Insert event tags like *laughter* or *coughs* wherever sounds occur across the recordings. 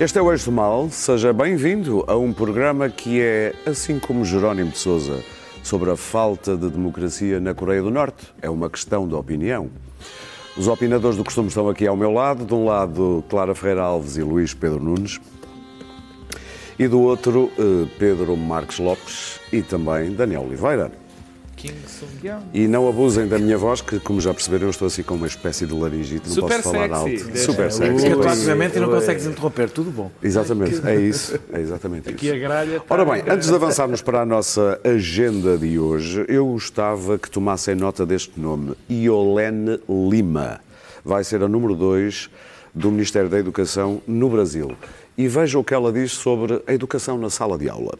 Este é o Eixo do Mal. Seja bem-vindo a um programa que é, assim como Jerónimo de Souza, sobre a falta de democracia na Coreia do Norte. É uma questão de opinião. Os opinadores do costume estão aqui ao meu lado. De um lado, Clara Ferreira Alves e Luís Pedro Nunes. E do outro, eh, Pedro Marques Lopes e também Daniel Oliveira. E não abusem da minha voz, que, como já perceberam, eu estou assim com uma espécie de laringite, não Super posso falar sexy. alto. Deixa- Super sexy. Porque Ui, atualmente e não consegues interromper, tudo bom. Exatamente, é isso, é exatamente isso. Aqui a gralha está- Ora bem, antes de avançarmos para a nossa agenda de hoje, eu gostava que tomassem nota deste nome, Iolene Lima. Vai ser a número 2 do Ministério da Educação no Brasil. E veja o que ela diz sobre a educação na sala de aula.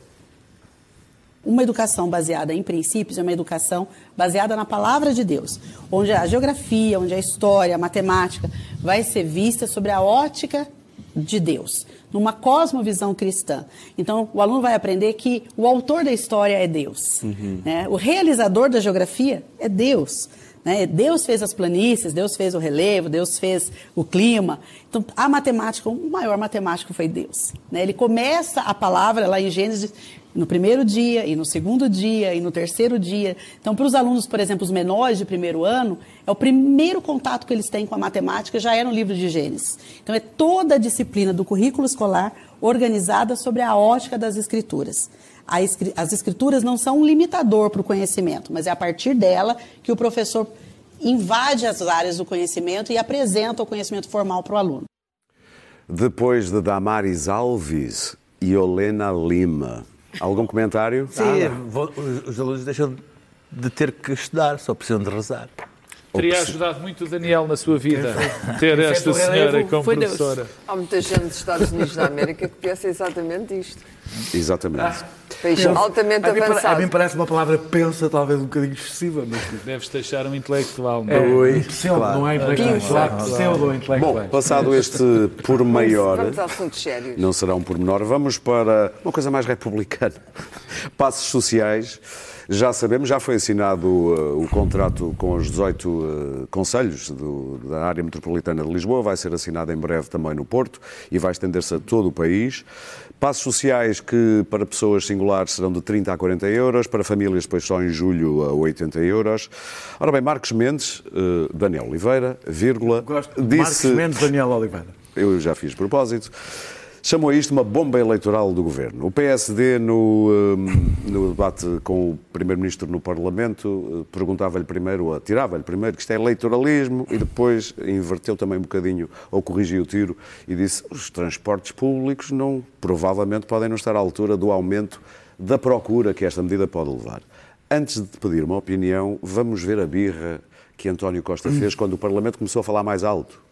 Uma educação baseada em princípios é uma educação baseada na palavra de Deus, onde a geografia, onde a história, a matemática vai ser vista sobre a ótica de Deus, numa cosmovisão cristã. Então, o aluno vai aprender que o autor da história é Deus, né? o realizador da geografia é Deus. né? Deus fez as planícies, Deus fez o relevo, Deus fez o clima. Então, a matemática, o maior matemático foi Deus. né? Ele começa a palavra lá em Gênesis no primeiro dia, e no segundo dia, e no terceiro dia. Então, para os alunos, por exemplo, os menores de primeiro ano, é o primeiro contato que eles têm com a matemática, já é no livro de Gênesis. Então, é toda a disciplina do currículo escolar organizada sobre a ótica das escrituras. As escrituras não são um limitador para o conhecimento, mas é a partir dela que o professor invade as áreas do conhecimento e apresenta o conhecimento formal para o aluno. Depois de Damaris Alves e Olena Lima. Algum comentário? Sim, vou- os, os alunos deixam de ter que estudar, só precisam de rezar. Teria ajudado muito o Daniel na sua vida ter esta senhora como foi Deus. professora. Há muita gente dos Estados Unidos da América que pensa exatamente isto. Exatamente. Altamente a, mim, a mim parece uma palavra pensa talvez um bocadinho excessiva, mas Deves deixar um intelectual. não é? pseudo, não é intelectual. Claro. Pseudo intelectual. Bom, passado este por maior. Vamos a assuntos sérios. Não será um pormenor. Vamos para uma coisa mais republicana. Passos sociais. Já sabemos, já foi assinado uh, o contrato com os 18 uh, conselhos do- da área metropolitana de Lisboa, vai ser assinado em breve também no Porto e vai estender-se a todo o país. Passos sociais que para pessoas singulares serão de 30 a 40 euros, para famílias depois só em julho a 80 euros. Ora bem, Marcos Mendes, uh, Daniel Oliveira, vírgula, Gosto de Marcos disse Mendes, Daniel Oliveira. eu já fiz propósito, chamou a isto uma bomba eleitoral do governo. O PSD, no, hum, no debate com o Primeiro-Ministro no Parlamento, eh, perguntava-lhe primeiro, ou tirava-lhe primeiro, que isto é eleitoralismo, e depois inverteu também um bocadinho, ou corrigiu o tiro, e disse os transportes públicos não, provavelmente podem não estar à altura do aumento da procura que esta medida pode levar. Antes de pedir uma opinião, vamos ver a birra que António Costa fez quando o Parlamento começou a falar mais alto.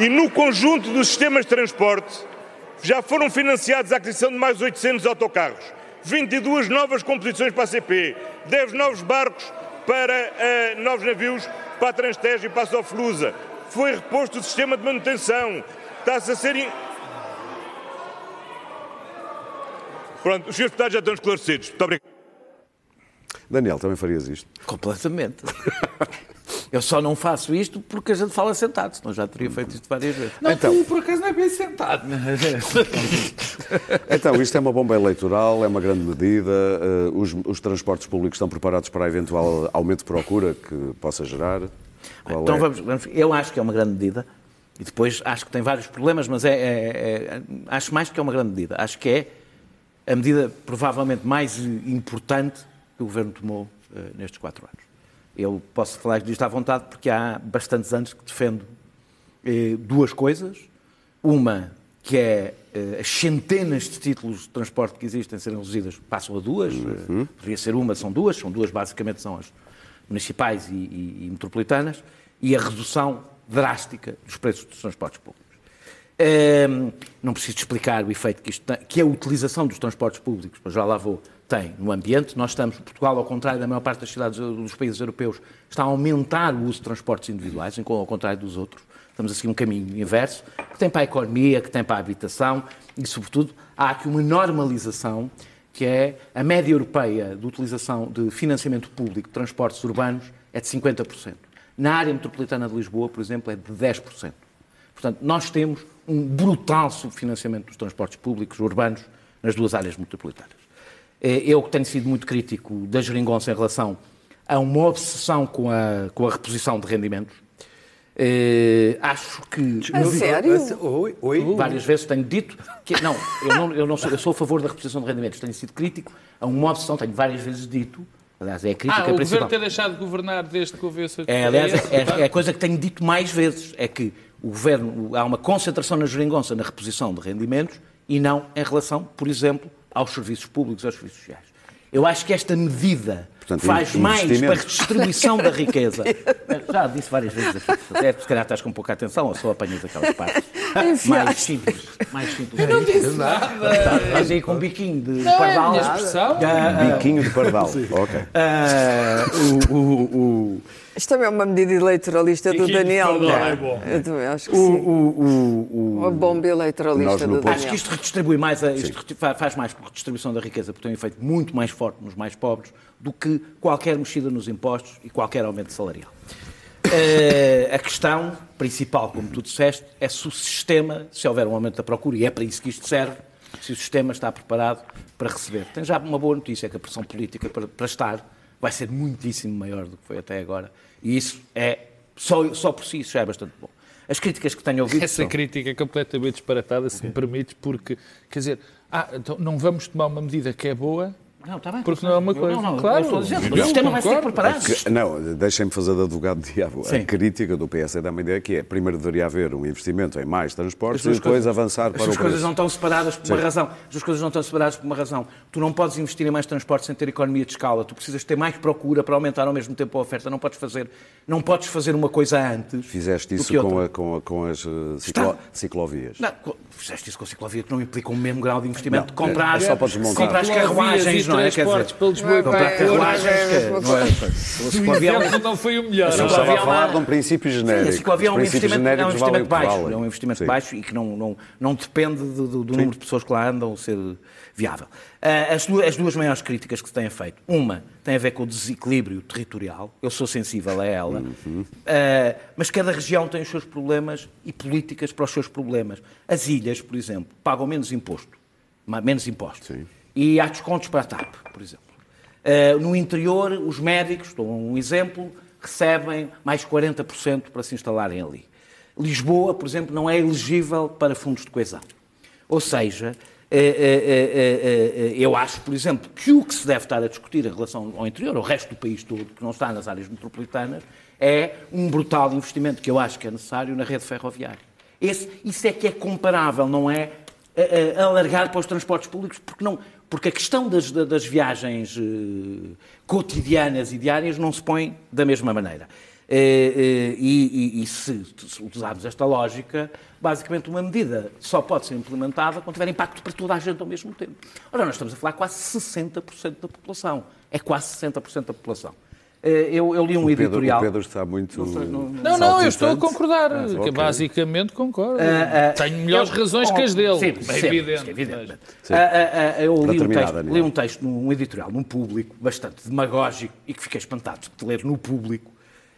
E no conjunto dos sistemas de transporte já foram financiados a aquisição de mais 800 autocarros, 22 novas composições para a CP, 10 novos barcos para eh, novos navios para a Transtejo e para a Soflusa. Foi reposto o sistema de manutenção. Está-se a ser. in- Pronto, os senhores deputados já estão esclarecidos. Muito obrigado. Daniel, também farias isto? Completamente. *laughs* Eu só não faço isto porque a gente fala sentado, senão já teria feito isto várias vezes. Não, Então. tu por acaso não é bem sentado. *laughs* Então, isto é uma bomba eleitoral, é uma grande medida. eh, os, os transportes públicos estão preparados para a eventual aumento de procura que possa gerar. Qual Então é? vamos, vamos- eu acho que é uma grande medida e depois acho que tem vários problemas, mas é, é- é- acho mais que é uma grande medida. Acho que é a medida provavelmente mais importante que o Governo tomou eh, nestes quatro anos. Eu posso falar disto à vontade porque há bastantes anos que defendo eh, duas coisas. Uma que é eh, as centenas de títulos de transporte que existem serem reduzidas, passam a duas. eh, Poderia ser uma, são duas. São duas, basicamente, são as municipais e, e- e metropolitanas. E a redução drástica dos preços dos transportes públicos. Ehm, não preciso explicar o efeito que isto tem, que a utilização dos transportes públicos, mas já lá vou, tem no ambiente. Nós estamos, Portugal, ao contrário da maior parte das cidades dos países europeus, está a aumentar o uso de transportes individuais, ao contrário dos outros. Estamos a seguir um caminho inverso, que tem para a economia, que tem para a habitação e, sobretudo, há aqui uma normalização que é a média europeia de utilização de financiamento público de transportes urbanos é de 50%. Na área metropolitana de Lisboa, por exemplo, é de 10%. Portanto, nós temos um brutal subfinanciamento dos transportes públicos urbanos nas duas áreas metropolitanas. Eh, Eu que tenho sido muito crítico da geringonça em relação a uma obsessão com a, com a reposição de rendimentos, eh, acho que A sério? Oi, oi. várias vezes tenho dito que não, eu não, eu não sou, eu sou a favor da reposição de rendimentos, tenho sido crítico a uma obsessão, tenho várias vezes dito, aliás, é a crítica Ah, o principal. governo ter deixado de governar desde que houve essa... É, aliás, é, é a coisa que tenho dito mais vezes, é que o governo, há uma concentração na geringonça na reposição de rendimentos e não em relação, por exemplo, aos serviços públicos, aos serviços sociais. Eu acho que esta medida Portanto, faz mais para a redistribuição da riqueza. *laughs* Já disse várias vezes aqui. Até se calhar estás com pouca atenção ou só apanhas aquelas partes. Mais simples. Mais simples. Não disse nada. Mas aí com um biquinho de Não é a pardal. minha expressão. Biquinho de pardal. ok. Ah, o- o- o, Isto também é uma medida eleitoralista do Daniel. não é? é bom. Eu também acho que o, sim. o, o, o, Uma bomba eleitoralista do Porto- Acho Daniel. que isto redistribui mais, a- isto faz mais por redistribuição da riqueza, porque tem um efeito muito mais forte nos mais pobres do que qualquer mexida nos impostos e qualquer aumento salarial. Eh, a questão principal, como tu disseste, é se o sistema, se houver um aumento da procura, e é para isso que isto serve, se o sistema está preparado para receber. Tem já uma boa notícia, é que a pressão política para, para estar vai ser muitíssimo maior do que foi até agora. E isso é, só, só por si, isso já é bastante bom. As críticas que tenho ouvido Essa são... crítica é completamente disparatada, se me permites, porque, quer dizer, ah, então não vamos tomar uma medida que é boa, Não, está bem. Porque não é uma coisa. Não, não, Claro. Eu o sistema vai ser preparado. Que- Não, deixem-me fazer de advogado de diabo. Sim. A crítica do PS dá uma ideia que é, primeiro deveria haver um investimento em mais transportes As e depois coisas- avançar As para o duas coisas não estão separadas por uma razão. As coisas não estão separadas por uma razão. Tu não podes investir em mais transporte sem ter economia de escala. Tu precisas ter mais procura para aumentar ao mesmo tempo a oferta. Não podes fazer, não podes fazer uma coisa antes. Fizeste do isso que com, outra. a- com, a- com as eh, ciclo- ciclovias. Não, fizeste isso com a ciclovia que não implica o mesmo grau de investimento. Não, comprar, é só para desmontar. comprar as carruagens, não é? Transportes dizer, para Lisboa e Não para é, é, carruagens, não é é. O é um- exemplo não foi o melhor. Eu estava a é falar de um princípio Sim, genérico. a ciclovia é um Os princípios investimento, é um o investimento baixo, é um investimento Sim. baixo e que não, não, não depende do, do- do número de pessoas que lá andam ser viável. Ah, as, duas, as duas maiores críticas que se têm feito, uma tem a ver com o desequilíbrio territorial, eu sou sensível a ela, Uhum. Ah, mas cada região tem os seus problemas e políticas para os seus problemas. As ilhas, por exemplo, pagam menos imposto, menos impostos, Sim. E há descontos para a TAP, por exemplo. Uh, no interior, os médicos, dou um exemplo, recebem mais 40% para se instalarem ali. Lisboa, por exemplo, não é elegível para fundos de coesão. Ou seja, eh, eh, eu acho, por exemplo, que o que se deve estar a discutir em relação ao interior, ao resto do país todo, que não está nas áreas metropolitanas, é um brutal investimento que eu acho que é necessário na rede ferroviária. Esse, isso é que é comparável, não é alargar para os transportes públicos, porque, não, porque a questão das, da- das viagens eh, cotidianas e diárias não se põe da mesma maneira. Eh, eh, e, e- e se, se usarmos esta lógica, basicamente uma medida só pode ser implementada quando tiver impacto para toda a gente ao mesmo tempo. Ora, nós estamos a falar quase 60% da população. É quase 60% da população. Eh, eu, eu li um O Pedro, editorial. o Pedro está muito. Não, não, eu estou a concordar. Ah, que ok. basicamente concordo. Ah, ah, Tenho melhores eu- razões que as dele. Sim, é sempre, evidente. é evidente. mas- eu li um, texto, li um texto num editorial, num público, bastante demagógico e que fiquei espantado de ler no público,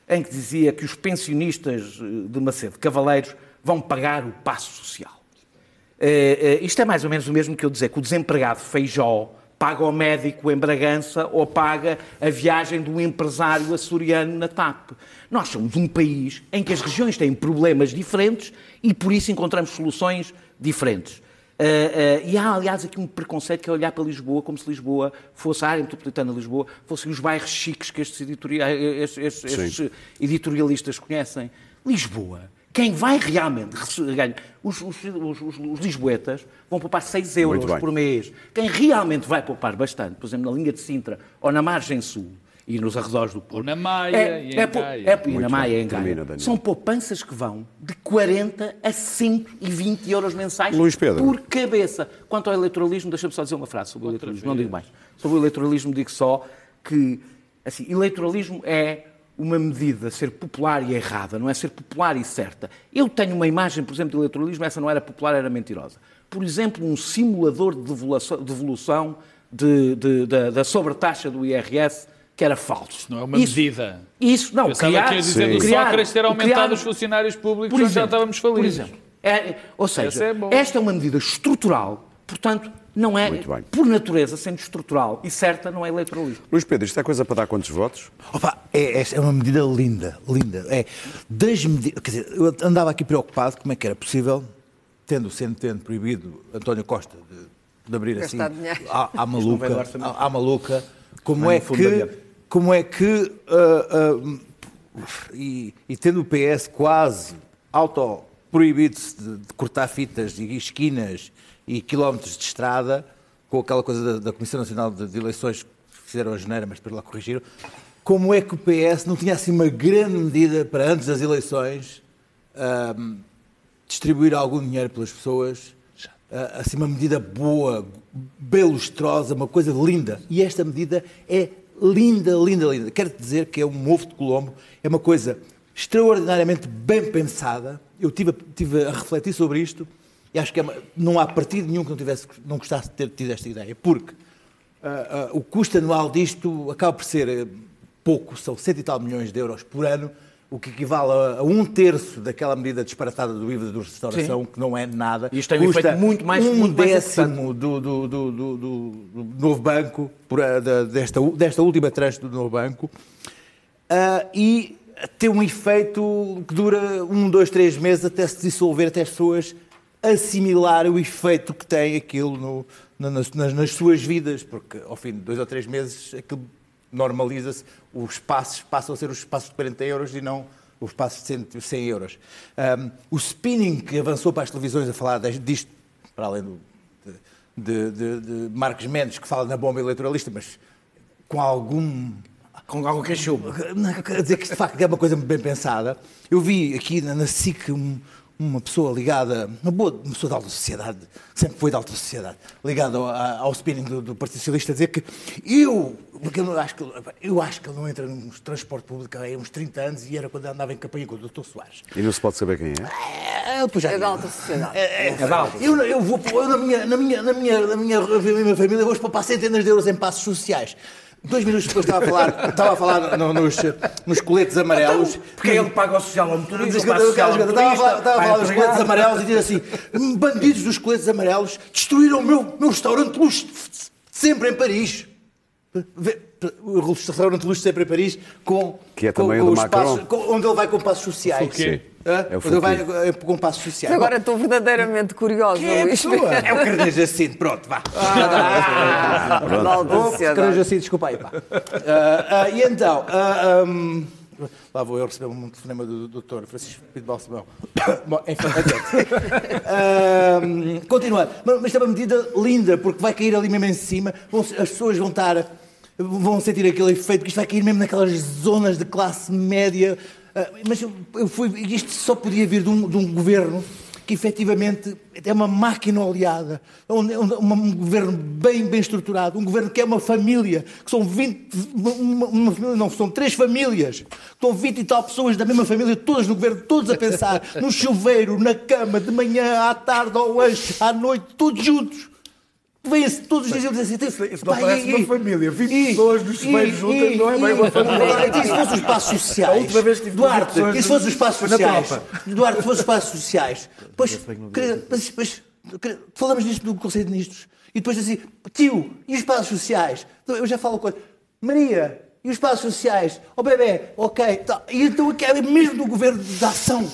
em que dizia que os pensionistas eh, de Macedo Cavaleiros vão pagar o passo social. Eh, eh, isto é mais ou menos o mesmo que eu dizer que o desempregado Feijó paga ao médico em Bragança ou paga a viagem do empresário açoriano na TAP. Nós somos um país em que as regiões têm problemas diferentes e por isso encontramos soluções diferentes. Eh, eh, e há, aliás, aqui um preconceito que é olhar para Lisboa como se Lisboa fosse a área metropolitana de Lisboa, fossem os bairros chiques que estes, estes- estes- estes editorialistas conhecem. Lisboa quem vai realmente ganhar, os, os, os, os- os lisboetas vão poupar 6 euros por mês. Quem realmente vai poupar bastante, por exemplo, na linha de Sintra ou na margem sul e nos arredores do Porto. Ou na Maia é, e em é, Gaia. é, e na Maia bem. em Gaia. Termina. São poupanças que vão de 40 a 120 euros mensais Luís Pedro. por cabeça. Quanto ao eleitoralismo, deixa-me só dizer uma frase sobre o eleitoralismo, não digo mais. Sobre o eleitoralismo digo só que assim, eleitoralismo é uma medida ser popular e errada, não é ser popular e certa. Eu tenho uma imagem, por exemplo, de eleitoralismo, essa não era popular, era mentirosa. Por exemplo, um simulador de devolução, devolução de- de- da, sobretaxa do IRS que era falso. Não é uma Isso- medida. Isso, não, Pensava criar, que ia dizer do Sócrates ter aumentado criar- os funcionários públicos por quando já exemplo, estávamos Por falidos. exemplo, é- ou seja, é esta é uma medida estrutural, portanto, não é, por natureza, sendo estrutural e certa, não é eleitoralista. Luís Pedro, isto é coisa para dar quantos votos? Opa, é, é uma medida linda, linda. É das medidas. Quer dizer, eu andava aqui preocupado como é que era possível, tendo sendo tendo proibido António Costa de, de abrir assim Gastar dinheiro. à, à maluca, à, à maluca, como é que como é que ah, ah, e, e tendo o PS quase auto proibido-se de, de cortar fitas e esquinas e quilómetros de estrada, com aquela coisa da, da Comissão Nacional de, de Eleições que fizeram a janeira, mas depois lá corrigiram, como é que o PS não tinha assim uma grande medida para antes das eleições ahm, distribuir algum dinheiro pelas pessoas, ah, assim uma medida boa, bem lustrosa, uma coisa linda. E esta medida é linda, linda, linda. Quero dizer que é um ovo de Colombo, é uma coisa extraordinariamente bem pensada. Eu tive, tive a refletir sobre isto e acho que é não há partido nenhum que não, tivesse, não gostasse de ter tido esta ideia, porque ah, ah, o custo anual disto acaba por ser eh, pouco, são cento e tal milhões de euros por ano, o que equivale a, um terço daquela medida disparatada do IVA de restauração, que não é nada. E isto tem um efeito muito mais- um muito mais décimo do, do, do, do- do- novo banco, por, ah, da- desta, desta última tranche do novo banco, Ah, e tem um efeito que dura um, dois, três meses até se dissolver, até as pessoas assimilar o efeito que tem aquilo no- na- nas, nas- suas vidas, porque ao fim de dois ou três meses aquilo normaliza-se, os passos passam a ser os passos de 40 euros e não os passos de 100, 100 euros. Ahm, o spinning que avançou para as televisões a falar disto, para além do, de, de, de, Marcos Mendes, que fala na bomba eleitoralista, mas com algum Com algo que achou. não, quer dizer que de facto é uma coisa bem pensada. Eu vi aqui na, na SIC um- uma pessoa ligada, uma boa uma pessoa da alta sociedade, sempre foi da alta sociedade, ligada ao, ao spinning do, do Partido Socialista, a dizer que eu, porque eu acho que, eu acho que ele não entra num transporte público há uns 30 anos e era quando andava em campanha com o Dr. Soares. E não se pode saber quem é? É, já É da alta sociedade. É, é, eu, eu vou eu na minha, na minha, na minha, na minha, na minha família vou poupar centenas de euros em passos sociais. Dois minutos depois estava a falar, estava a falar no- nos, nos coletes amarelos. Porque ele paga o social ao motorista, Diz que o paga o social ao Estava a falar, motorista, estava a falar dos coletes amarelos e diz assim: bandidos dos coletes amarelos destruíram o meu, meu restaurante de luxo, sempre em Paris. O restaurante de luxo sempre em Paris, com, Que é com, também com o passos- com- onde ele vai com passos sociais. Fouquet. Hã? É o Onde ele vai eh, com passos sociais. Agora estou verdadeiramente curiosa, Quem é Luís. *laughs* É o Carneiro Jacinto, pronto, vá. Ah, da alta Oh, sociedade. Carneiro Jacinto, desculpa aí, pá. Ah, ah, e então, ah, ahm, lá vou eu receber um telefonema do doutor Francisco Pinto Balsemão. *coughs* Bom, enfim. Ahm, Continuando, mas mas é uma medida linda, porque vai cair ali mesmo em cima, vão- as pessoas vão estar, vão sentir aquele efeito, que isto vai cair mesmo naquelas zonas de classe média. Ah, mas eu, eu fui, isto só podia vir de um, de um governo que efetivamente é uma máquina oleada, é um, é um- um governo bem, bem estruturado, um governo que é uma família, que são 20, uma, uma não, são três famílias, estão 20 e tal pessoas da mesma família, todas no governo, todos a pensar, no chuveiro, na cama, de manhã, à tarde, ao lanche, à noite, todos juntos. Vêm-se todos os dias e dizem assim, Isso não "Pá, parece e- uma família. 20 e- pessoas nos chuveiros e- juntas não é bem uma família. e- se fossem os espaços sociais? Duarte, e se fossem os espaços sociais? Duarte, se fossem os espaços sociais? Pois, mas, mas, falamos disto do Conselho de Ministros. E depois assim, tio, e os espaços sociais? Então, Eu já falo com Maria, e os espaços sociais? Ó bebê, ok. tá. E então é mesmo do governo da ação.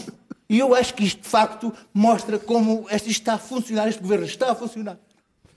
E eu acho que isto, de facto, mostra como isto está a funcionar, este governo está a funcionar.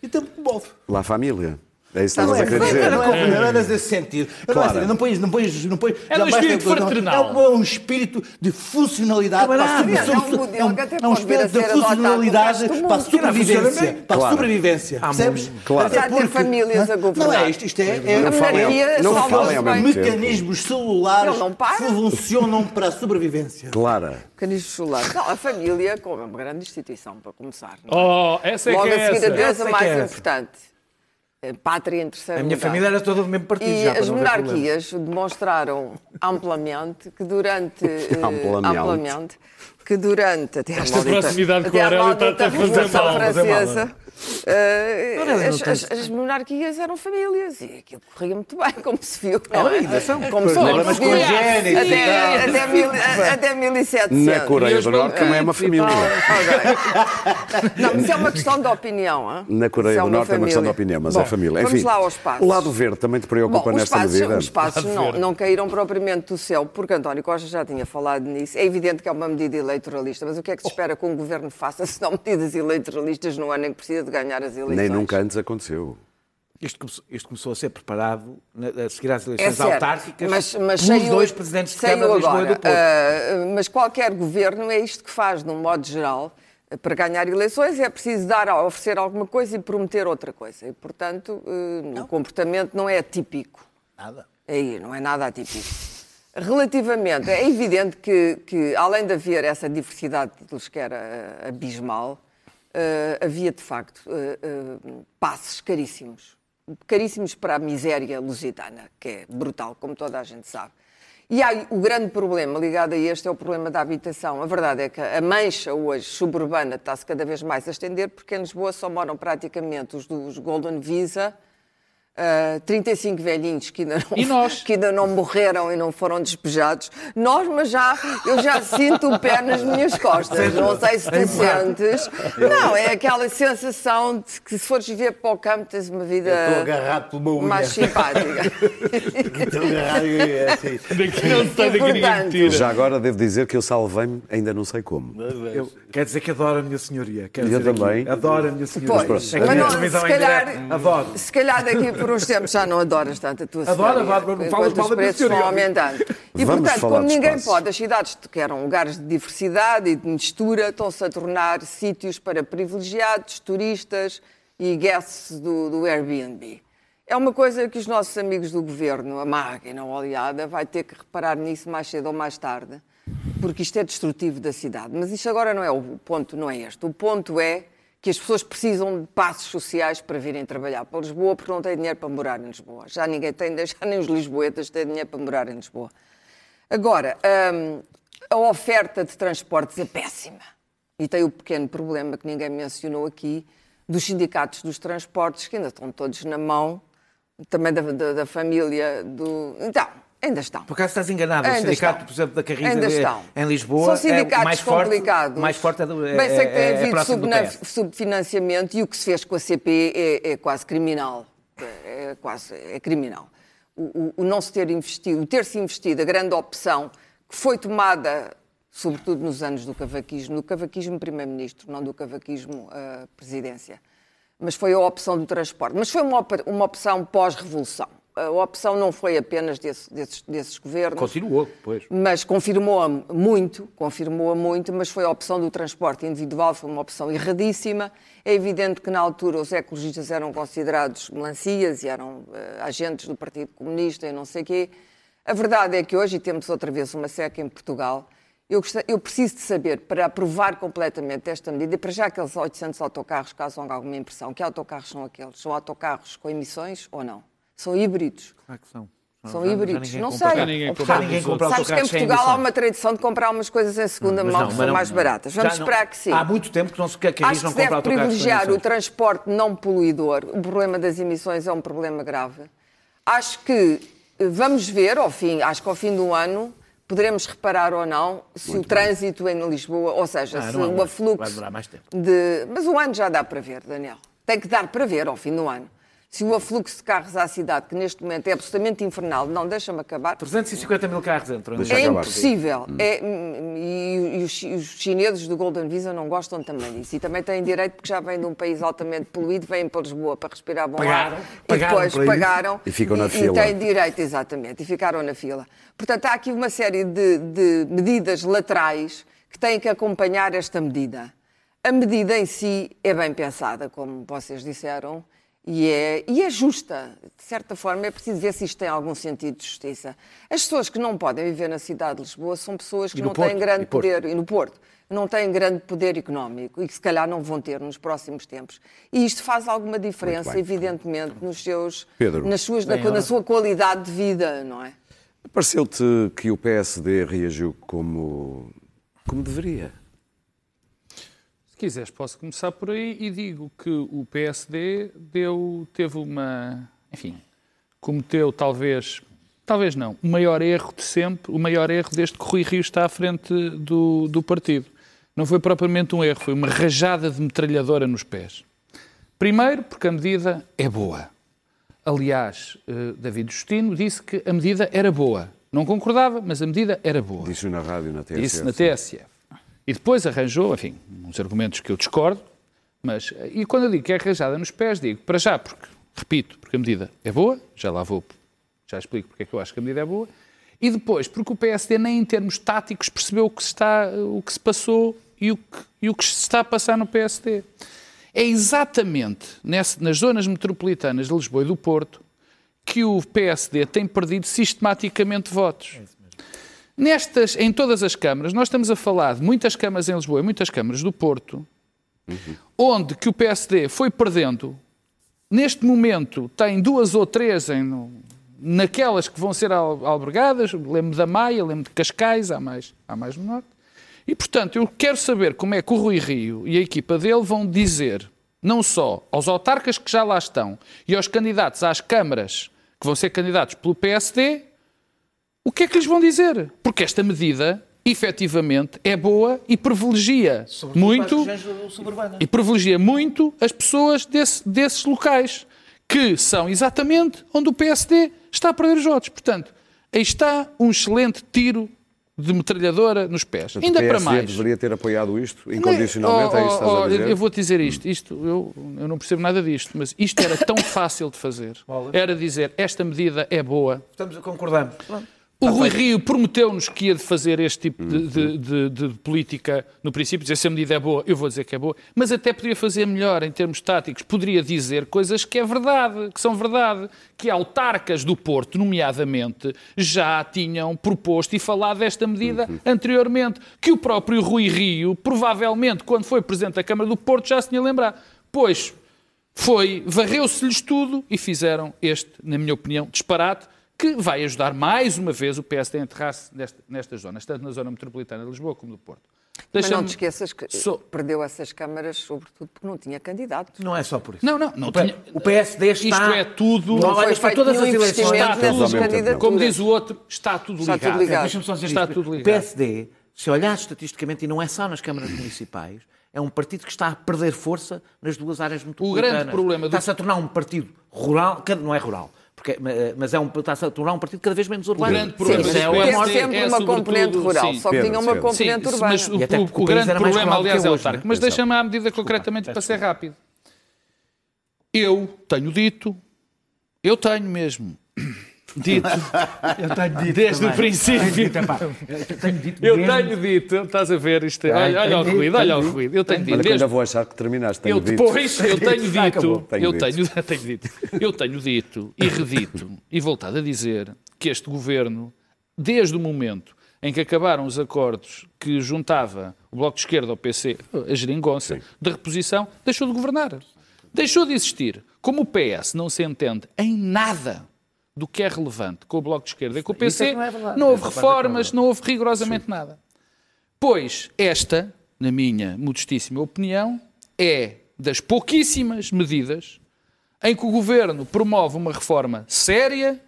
E tempo que move. La Família. É isso que Não estavas é, a querer não é, dizer. não é, não é nesse sentido. Eu Claro. Não, é assim, não pões, não pões, não pões, É jamais espírito não, fraternal. É um espírito de funcionalidade para a Camarada, sobre- é um é um- é um espírito de funcionalidade para a sobrevivência. Para a Claro. sobrevivência. Percebes? Claro. Até Já ter porque- famílias a Não governar. é isto, isto é, é não falem ao mesmo tempo. mecanismos celulares não funcionam para a sobrevivência. Clara. Mecanismos. Não, a família, como é uma grande instituição, para começar. não é? Oh, essa é Logo que é a seguir a essa. Deus, Essa a é mais é essa. importante. A Pátria em terceiro A minha lugar. família era toda do mesmo partido E já, as monarquias demonstraram amplamente que durante *laughs* eh, Amplamente. amplamente que durante até a Esta maldita, proximidade com a Aurélio está a fazer mal, mal, Francesa eh, as, tens- as- as monarquias eram famílias e aquilo corria muito bem, como se viu. Não, não é? ainda são. Como se Problemas congénitos e Até, até, mil, até 1700. Na Coreia do Norte também é uma família. Não, mas é uma questão de opinião. hã? Na Coreia é do Norte é uma questão de família. opinião, mas Bom, é família. Vamos Enfim, lá aos passos. o lado verde também te preocupa Bom, nesta passos, medida? os passos não, não caíram propriamente do céu, porque António Costa já tinha falado nisso. É evidente que é uma medida eleitoralista, mas o que é que se espera que um governo faça se não medidas eleitoralistas no ano em que precisa de ganhar as eleições? Nem nunca antes aconteceu. Isto começou, isto começou a ser preparado na- a seguir às É eleições certo, autárquicas mas, mas pelos dois presidentes de Câmara de Lisboa e agora. do Porto. Ah, mas qualquer governo é isto que faz, de um modo geral. Para ganhar eleições é preciso dar, oferecer alguma coisa e prometer outra coisa. E, portanto, eh, o comportamento não é atípico. Nada. Aí, não é nada atípico. Relativamente, é evidente que, que, além de haver essa diversidade de que era eh, abismal, eh, havia de facto eh, eh, passes caríssimos. Caríssimos para a miséria lusitana, que é brutal, como toda a gente sabe. E há, o grande problema ligado a este é o problema da habitação. A verdade é que a mancha hoje suburbana está-se cada vez mais a estender, porque em Lisboa só moram praticamente os dos Golden Visa, ah, 35 velhinhos que ainda, não, E nós? *laughs* que ainda não morreram e não foram despejados. Nós, mas já, eu já sinto o pé nas minhas costas. Não sei se tu sentes. Não, é aquela sensação de que se fores viver para o campo tens uma vida Estou agarrado por uma unha. mais simpática. *laughs* Estou agarrado é assim. *laughs* Daqui não daqui ninguém. Já agora devo dizer que eu salvei-me, ainda não sei como. Eu, quer dizer que adoro a minha senhoria. Quero Eu dizer aqui, também. Adoro a minha senhoria. Pois, É mas não, se calhar, direto, Adoro. se calhar daqui por uns tempos já não adoras tanto a tua Adoro, senhoria, adoro, não falas mal os da minha preços vão senhoria. aumentando. E, Vamos portanto, como ninguém espaços. pode, as cidades que eram lugares de diversidade e de mistura estão-se a tornar sítios para privilegiados, turistas e guests do, do Airbnb. É uma coisa que os nossos amigos do governo, a máquina oleada, vai ter que reparar nisso mais cedo ou mais tarde, porque isto é destrutivo da cidade. Mas isto agora não é o ponto, não é este. O ponto é que as pessoas precisam de passos sociais para virem trabalhar para Lisboa porque não têm dinheiro para morar em Lisboa. Já ninguém tem, *laughs* já nem os lisboetas têm dinheiro para morar em Lisboa. Agora, hum, a oferta de transportes é péssima. E tem o pequeno problema que ninguém mencionou aqui, dos sindicatos dos transportes, que ainda estão todos na mão, também da, da- da família do. Então, ainda estão. Por acaso estás enganado. O sindicato, estão. por exemplo, da Carris Ainda em- estão. em Lisboa São é sindicatos o mais forte, complicados. mais forte é, do, é, Bem, sei que tem é- é havido do subna- subfinanciamento e o que se fez com a CP é, é quase criminal. É, quase é criminal. O, o- o não se ter investido, o ter-se investido, a grande opção que foi tomada, sobretudo nos anos do cavaquismo, do cavaquismo primeiro-ministro, não do cavaquismo ah, presidência, mas foi a opção do transporte. Mas foi uma, op- uma opção pós-revolução. A opção não foi apenas desse- desses, desses governos. Continuou, pois. Mas confirmou-a muito, confirmou-a muito, mas foi a opção do transporte individual, foi uma opção erradíssima. É evidente que na altura os ecologistas eram considerados melancias e eram eh, agentes do Partido Comunista e não sei quê. A verdade é que hoje, e temos outra vez uma seca em Portugal, eu, eu preciso de saber, para aprovar completamente esta medida, e para já aqueles 800 autocarros causam alguma impressão, que autocarros são aqueles? São autocarros com emissões ou não? São híbridos? Claro que são. São Já- já híbridos. ninguém Não compra- sei. Já ninguém Opa, compra Já ninguém compra Sabes que em Portugal há uma tradição de comprar umas coisas em segunda Mas mão não, que são não- mais baratas. Vamos já não- esperar que sim. Há muito tempo que, não se, que a Carris Acho que não se deve privilegiar o transporte não poluidor. O problema das emissões é um problema grave. Acho que eh, vamos ver, ao fim, acho que ao fim do ano, poderemos reparar ou não se o trânsito em Lisboa, ou seja, Ah, se não o muito. afluxo Vai demorar mais tempo. de. Mas um ano já dá para ver, Daniel. Tem que dar para ver ao fim do ano. Se o afluxo de carros à cidade, que neste momento é absolutamente infernal, não deixa-me acabar. 350 mil carros entram. Deixa É acabar. impossível. É, hum, e, e os, chi- os chineses do Golden Visa não gostam também disso. E também têm direito, porque já vêm de um país altamente poluído, vêm para Lisboa para respirar bom Pagaram, ar. pagaram e depois pagaram. E ficam na e, fila. E têm direito, exatamente. E ficaram na fila. Portanto, há aqui uma série de, de medidas laterais que têm que acompanhar esta medida. A medida em si é bem pensada, como vocês disseram, e é, e é justa. De certa forma, é preciso ver se isto tem algum sentido de justiça. As pessoas que não podem viver na cidade de Lisboa são pessoas que não Porto, têm grande e poder, e no Porto, não têm grande poder económico e que se calhar não vão ter nos próximos tempos. E isto faz alguma diferença, bem. evidentemente, nos seus, Pedro. nas suas, na, na sua qualidade de vida, não é? Pareceu-te que o PSD reagiu como, como deveria? Se quiseres, posso começar por aí e digo que o PSD deu, teve uma. Enfim, cometeu talvez. Talvez não. O maior erro de sempre, o maior erro desde que Rui Rio está à frente do, do partido. Não foi propriamente um erro, foi uma rajada de metralhadora nos pés. Primeiro, porque a medida é boa. Aliás, eh, David Justino disse que a medida era boa. Não concordava, mas a medida era boa. Disse na rádio, na TSF. Disse na TSF. E depois arranjou, enfim, uns argumentos que eu discordo, mas, e quando eu digo que é arranjada nos pés, digo, para já, porque, repito, porque a medida é boa, já lá vou, já explico porque é que eu acho que a medida é boa, e depois, porque o PSD nem em termos táticos percebeu o que está, o que se passou e o que, e o que se está a passar no PSD. É exatamente nas zonas metropolitanas de Lisboa e do Porto que o PSD tem perdido sistematicamente votos. Nestas, em todas as câmaras, nós estamos a falar de muitas câmaras em Lisboa e muitas câmaras do Porto, onde que o PSD foi perdendo. Neste momento tem duas ou três em, naquelas que vão ser albergadas, lembro da Maia, lembro de Cascais, há mais, há mais no Norte. E, portanto, eu quero saber como é que o Rui Rio e a equipa dele vão dizer, não só aos autarcas que já lá estão e aos candidatos às câmaras que vão ser candidatos pelo PSD, o que é que lhes vão dizer? Porque esta medida, efetivamente, é boa e privilegia Sobretudo muito e privilegia muito as pessoas desse- desses locais, que são exatamente onde o PSD está a perder os votos. Portanto, aí está um excelente tiro de metralhadora nos pés. Portanto, Ainda o para PSD mais. deveria ter apoiado isto, Não é- incondicionalmente, é isso que estás Oh, a oh, dizer? Eu vou dizer isto, isto eu, eu não percebo nada disto, mas isto era tão *laughs* fácil de fazer. Era dizer, esta medida é boa. Estamos, concordamos. Pronto. O Rui Rio prometeu-nos que ia de fazer este tipo de, de- de- de política no princípio, dizer se a medida é boa, eu vou dizer que é boa, mas até poderia fazer melhor em termos táticos, poderia dizer coisas que é verdade, que são verdade, que autarcas do Porto, nomeadamente, já tinham proposto e falado desta medida anteriormente, que o próprio Rui Rio, provavelmente, quando foi Presidente da Câmara do Porto, já se tinha lembrado. Pois, foi, varreu-se-lhes tudo e fizeram este, na minha opinião, disparate, que vai ajudar mais uma vez o PSD a enterrar-se nesta- nestas zonas, tanto na zona metropolitana de Lisboa como do Porto. Mas não te esqueças que perdeu essas câmaras, sobretudo porque não tinha candidatos. Não é só por isso. Não, não, não O tinha- O PSD está... Isto é tudo- Não, foi está feito todas as eleições... Está tudo. Como diz o outro, está tudo Está ligado. tudo ligado. Deixa-me só dizer Está isto. tudo O ligado. PSD, se olhar estatisticamente, e não é só nas câmaras municipais, é um partido que está a perder força nas duas áreas metropolitanas. grande problema do- Está-se a tornar um partido rural, cada- não é rural, porque, mas é um, está-se a tornar um partido cada vez menos urbano. grande Sim, problema mas Sim, é o PSD sempre é uma componente rural, sim. só que Pedro, tinha uma Pedro. componente Sim, urbana. mas o, o- o o grande problema, aliás, é é o hoje, autárquico. não é? Mas deixa-me à medida concretamente para ser rápido. Eu tenho dito, eu tenho mesmo dito, *laughs* Eu tenho dito desde o também. princípio. Dito, epá, eu tenho dito Eu tenho dito, estás a ver isto? Olha, olha o ruído, olha o ruído. Eu tenho dito, Olha desde ainda vou achar que terminaste. Tenho eu dito. depois, eu *laughs* tenho dito, Tenho eu dito. tenho, *laughs* tenho dito, eu tenho dito e redito e voltado a dizer que este governo, desde o momento em que acabaram os acordos que juntava o Bloco de Esquerda ao PC, a geringonça, de reposição, deixou de governar. Deixou de existir. Como o PS não se entende em nada do que é relevante com o Bloco de Esquerda e com o é PC, não é não houve É verdade, reformas, não houve rigorosamente nada. Pois esta, na minha modestíssima opinião, é das pouquíssimas medidas em que o governo promove uma reforma séria,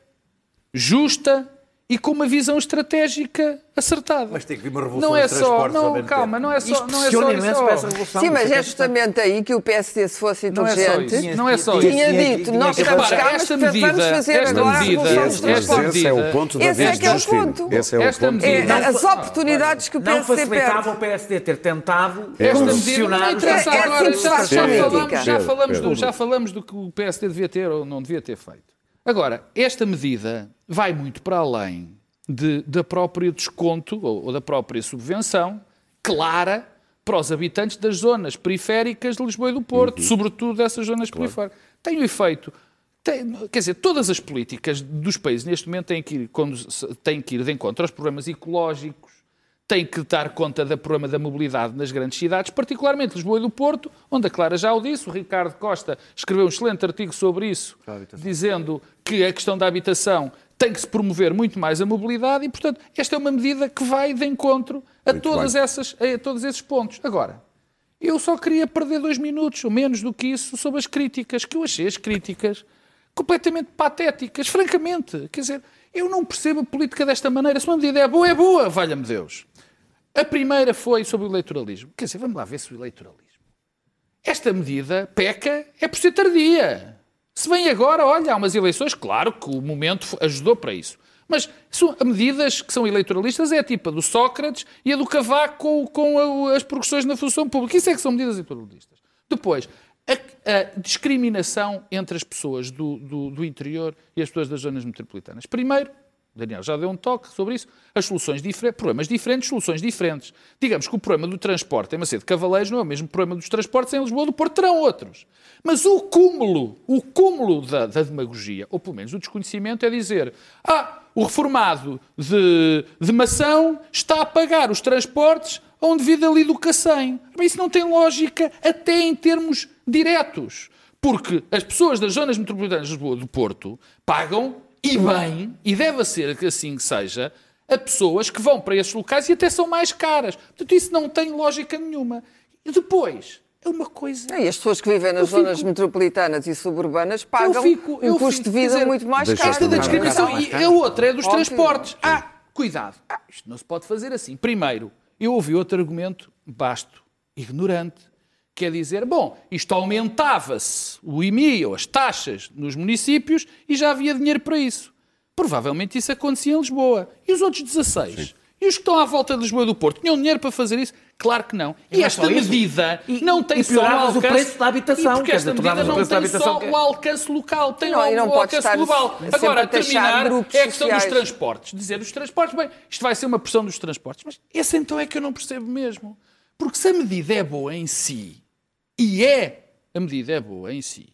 justa e com uma visão estratégica acertada. Mas tem que vir uma revolução Não é só, não, calma, não é só, Isto não é só imenso isso. para essa revolução. Sim, mas Isso é justamente aí que o PSD, se fosse Não é só inteligente, isso. Não é só tinha isso. dito, nós estamos cá, mas esta vamos fazer esta agora a medida- revolução dos esta transportes. esse é o ponto da Esse é que é o ponto. Esse é o Esta ponto. medida- É, as oportunidades que o Não PSD facilitava perde. o PSD ter tentado Esta medida não interessa É- é agora, assim já falamos do que o PSD devia ter ou não devia ter feito. Agora, esta medida vai muito para além de, da própria desconto ou, ou da própria subvenção clara para os habitantes das zonas periféricas de Lisboa e do Porto, sobretudo dessas zonas periféricas. Tem o efeito. tem- quer dizer, todas as políticas dos países neste momento têm que ir, têm que ir de encontro aos problemas ecológicos, tem que dar conta do problema da mobilidade nas grandes cidades, particularmente Lisboa e do Porto, onde a Clara já o disse, o Ricardo Costa escreveu um excelente artigo sobre isso, dizendo que a questão da habitação tem que se promover muito mais a mobilidade e, portanto, esta é uma medida que vai de encontro a, Muito todas bem. essas, a todos esses pontos. Agora, Eu só queria perder dois minutos, ou menos do que isso, sobre as críticas, que eu achei as críticas completamente patéticas, francamente. Quer dizer, eu não percebo a política desta maneira. Se uma medida é boa, é boa, valha-me Deus. A primeira foi sobre o eleitoralismo. Quer dizer, vamos lá ver se o eleitoralismo. Esta medida peca é por ser tardia. Se vem agora, olha, há umas eleições, claro que o momento ajudou para isso. Mas são medidas que são eleitoralistas é a tipo a do Sócrates e a do Cavaco com, com a- as progressões na função pública. Isso é que são medidas eleitoralistas. Depois, a, a discriminação entre as pessoas do, do- do interior e as pessoas das zonas metropolitanas. Primeiro, Daniel já deu um toque sobre isso, as soluções diferentes, problemas diferentes, soluções diferentes. Digamos que o problema do transporte em Macedo Cavaleiros não é o mesmo problema dos transportes em Lisboa do Porto, terão outros. Mas o cúmulo, o cúmulo da, da demagogia, ou pelo menos o desconhecimento, é dizer ah, o reformado de, de Mação está a pagar os transportes a um devido ali do Cacém. Isso não tem lógica até em termos diretos. Porque as pessoas das zonas metropolitanas de Lisboa do Porto pagam, e bem, e deve ser que assim que seja, a pessoas que vão para esses locais e até são mais caras. Portanto, isso não tem lógica nenhuma. E depois, é uma coisa... E as pessoas que vivem nas Eu fico- zonas metropolitanas e suburbanas pagam fico- um custo fico- de vida dizer, muito mais caro. esta Esta da discriminação e a outra é dos Óbvio. transportes. Ah, cuidado. Ah, isto não se pode fazer assim. Primeiro, eu ouvi outro argumento basto, ignorante, que é dizer, bom, isto aumentava-se o IMI ou as taxas nos municípios e já havia dinheiro para isso. Provavelmente isso acontecia em Lisboa. E os outros 16? E os que estão à volta de Lisboa e do Porto tinham dinheiro para fazer isso? Claro que não. E, não é esta medida E- não tem e só o pioravas o alcance... preço da habitação, E porque esta dizer, medida não tem habitação só que o alcance local, tem Não, e não o pode alcance global. Agora, a terminar é a questão dos sociais. transportes. Dizer os transportes, bem, isto vai ser uma pressão dos transportes. Mas esse então é que eu não percebo mesmo. Porque se a medida é boa em si, e é, a medida é boa em si,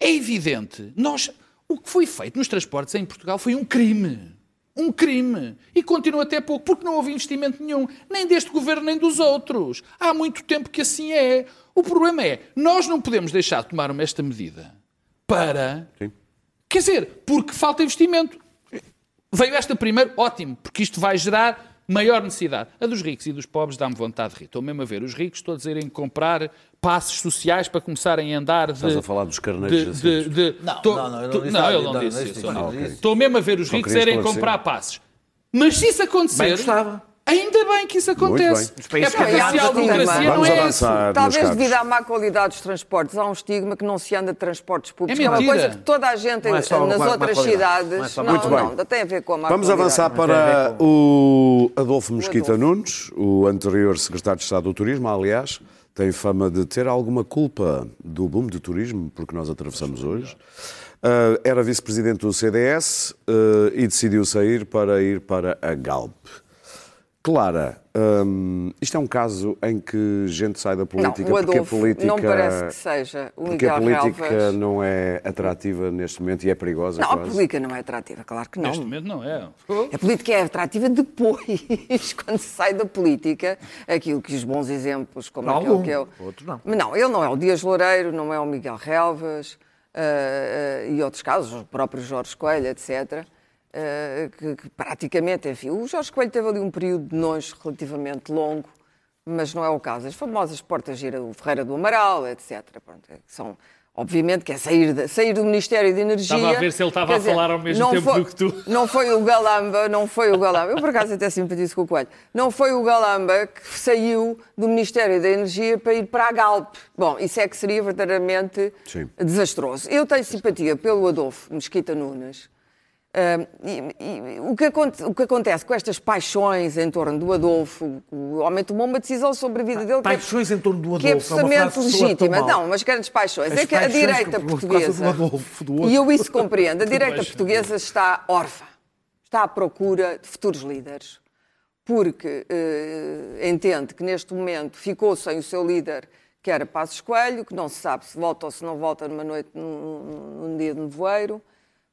é evidente, nós, o que foi feito nos transportes em Portugal foi um crime. Um crime. E continua até pouco, porque não houve investimento nenhum, nem deste governo, nem dos outros. Há muito tempo que assim é. O problema é, nós não podemos deixar de tomar esta medida para. Sim. Quer dizer, porque falta investimento. Veio esta primeiro, ótimo, porque isto vai gerar maior necessidade. A dos ricos e dos pobres dá-me vontade de rir. Estou mesmo a ver os ricos todos irem comprar passos sociais para começarem a andar de... Estás a falar dos carneiros de, assim. de, de- Não, tô- não, não, eu não disse não, nada, ele não não, disse não isso. Estou mesmo a ver os Só ricos irem comprar passos. Mas se isso acontecer... Bem gostava. Ainda bem que isso acontece. bem. Os países É porque a cambiados social-democracia também. não Vamos é isso. Talvez devido à má qualidade dos transportes, há um estigma que não se anda de transportes públicos. É que é uma coisa que toda a gente Não é nas outras cidades. Não é só não, Muito bem. não, tem a ver com a má Vamos qualidade. avançar para o Adolfo Mesquita Adolfo. Nunes, o anterior secretário de Estado do Turismo, aliás, tem fama de ter alguma culpa do boom do turismo, porque nós atravessamos hoje. Ah, era vice-presidente do CDS ah, e decidiu sair para ir para a Galp. Clara, hum, isto é um caso em que gente sai da política não, o porque a política, não parece que seja o porque a Miguel política Relvas. não é atrativa neste momento e é perigosa Não, a quase. política não é atrativa, claro que não. Neste momento não é. A política é atrativa depois, *laughs* quando se sai da política, aquilo que os bons exemplos, como Não, aquele que eu. Outros não. Mas não, ele não é o Dias Loureiro, não é o Miguel Relvas ah, ah, e outros casos, o próprio Jorge Coelho, etc. ah, que, que praticamente, enfim, o Jorge Coelho teve ali um período de nós relativamente longo, mas não é o caso. As famosas portas gira o Ferreira do Amaral, etc. Pronto, é são. Obviamente que é sair, de- sair do Ministério de Energia. Estava a ver se ele estava a dizer, falar ao mesmo tempo foi- do que tu. *laughs* não foi o Galamba, não foi o Galamba. Eu, por acaso, até simpatizo com o Coelho. Não foi o Galamba que saiu do Ministério da Energia para ir para a Galp. Bom, isso é que seria verdadeiramente Sim. desastroso. Eu tenho simpatia pelo Adolfo Mesquita Nunes. E- e o, que o que acontece com estas paixões em torno do Adolfo, o homem tomou uma decisão sobre a vida dele que é- Paixões em torno do que é Adolfo, é absolutamente que tão legítima. Não, mas grandes paixões. As é que a direita causa portuguesa. do Adolfo, do. E eu isso compreendo. A *laughs* direita portuguesa está órfã. Está à procura de futuros líderes. Porque eh, entende que neste momento ficou sem o seu líder, que era Passos Coelho, que não se sabe se volta ou se não volta numa noite, num, num dia de nevoeiro.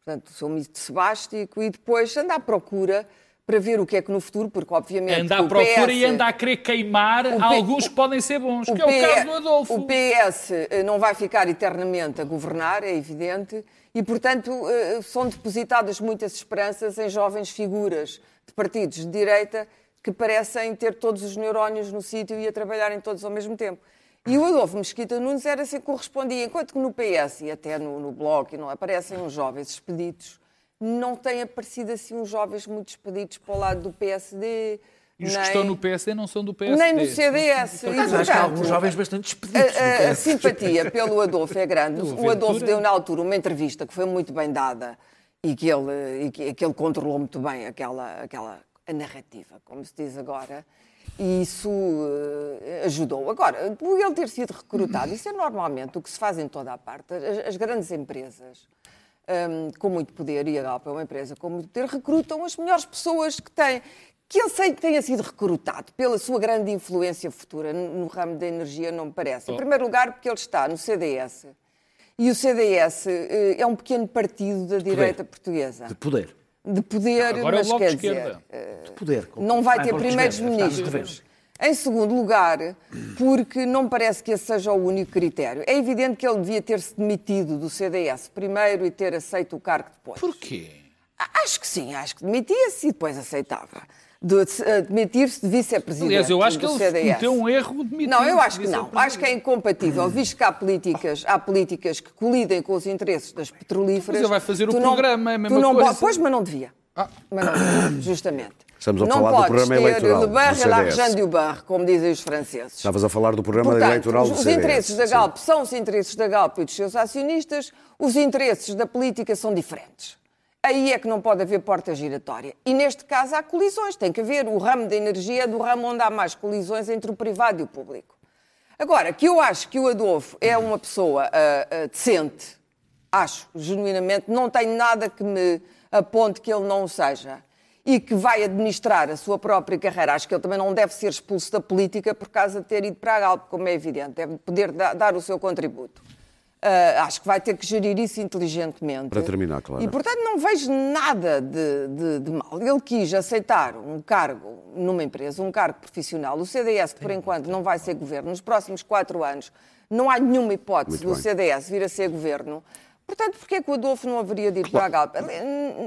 Portanto, o seu ministro sebástico. E depois anda à procura para ver o que é que no futuro, porque obviamente. Anda à procura PS e anda a querer queimar P- alguns que podem ser bons, que é o caso do Adolfo. O PS eh, não vai ficar eternamente a governar, é evidente, e, portanto, eh, são depositadas muitas esperanças em jovens figuras de partidos de direita que parecem ter todos os neurónios no sítio e a trabalharem todos ao mesmo tempo. E o Adolfo Mesquita Nunes era assim que correspondia, enquanto que no PS e até no, no Bloco não aparecem uns jovens expeditos, não tem aparecido assim uns jovens muito expedidos para o lado do PSD. E os nem, que estão no PSD não são do PSD. nem no CDS. Mas acho que há portanto, alguns jovens bastante expeditos. a, a- simpatia pelo Adolfo é grande. *laughs* O Adolfo deu na altura uma entrevista que foi muito bem dada e que ele, e que, que ele controlou muito bem aquela, aquela a narrativa, como se diz agora. E isso eh, ajudou. Agora, por ele ter sido recrutado, isso é normalmente o que se faz em toda a parte. As, as grandes empresas hum, com muito poder, e a Galp é uma empresa com muito poder, recrutam as melhores pessoas que têm. Que ele sei que tenha sido recrutado pela sua grande influência futura no ramo da energia, não me parece. Em primeiro lugar, porque ele está no CDS. E o CDS eh, é um pequeno partido da direita portuguesa. De poder. De poder, Agora é o mas Bloco quer dizer, eh, De poder. não vai Ah, ter Bloco de primeiros Esquerda, está nos ministros. governos. Em segundo lugar, porque não me parece que esse seja o único critério. É evidente que ele devia ter-se demitido do CDS primeiro e ter aceito o cargo depois. Porquê? Acho que sim, acho que demitia-se e depois aceitava. De, de, demitir-se de vice-presidente. Aliás, eu acho que do ele CDS. cometeu um erro de Não, eu acho que não. Acho que é incompatível, visto que há políticas, há políticas que colidem com os interesses das petrolíferas. Mas ele vai fazer o Tu programa, é a mesma não coisa. po- Pois, mas não devia. Mas não devia, *coughs* justamente. Estamos a não falar do podes programa ter eleitoral Le do Barre et CDS. l'argent du barre, como dizem os franceses. Estavas a falar do programa Portanto, eleitoral os, do os CDS. interesses da sim. Galp são os interesses da Galp e dos seus acionistas, os interesses da política são diferentes. Aí é que não pode haver porta giratória. E neste caso há colisões. Tem que haver o ramo da energia do ramo onde há mais colisões entre o privado e o público. Agora, que eu acho que o Adolfo é uma pessoa ah, ah, decente, acho, genuinamente, não tenho nada que me aponte que ele não o seja. E que vai administrar a sua própria carreira. Acho que ele também não deve ser expulso da política por causa de ter ido para a Galp, como é evidente. Deve poder da- dar o seu contributo. Ah, acho que vai ter que gerir isso inteligentemente. Para terminar, Clara. E, portanto, não vejo nada de, de- de mal. Ele quis aceitar um cargo numa empresa, um cargo profissional. O CDS, que por enquanto não vai ser governo, nos próximos quatro anos, não há nenhuma hipótese do. CDS vir a ser governo. Portanto, porquê que o Adolfo não haveria de ir para a *laughs* Galp?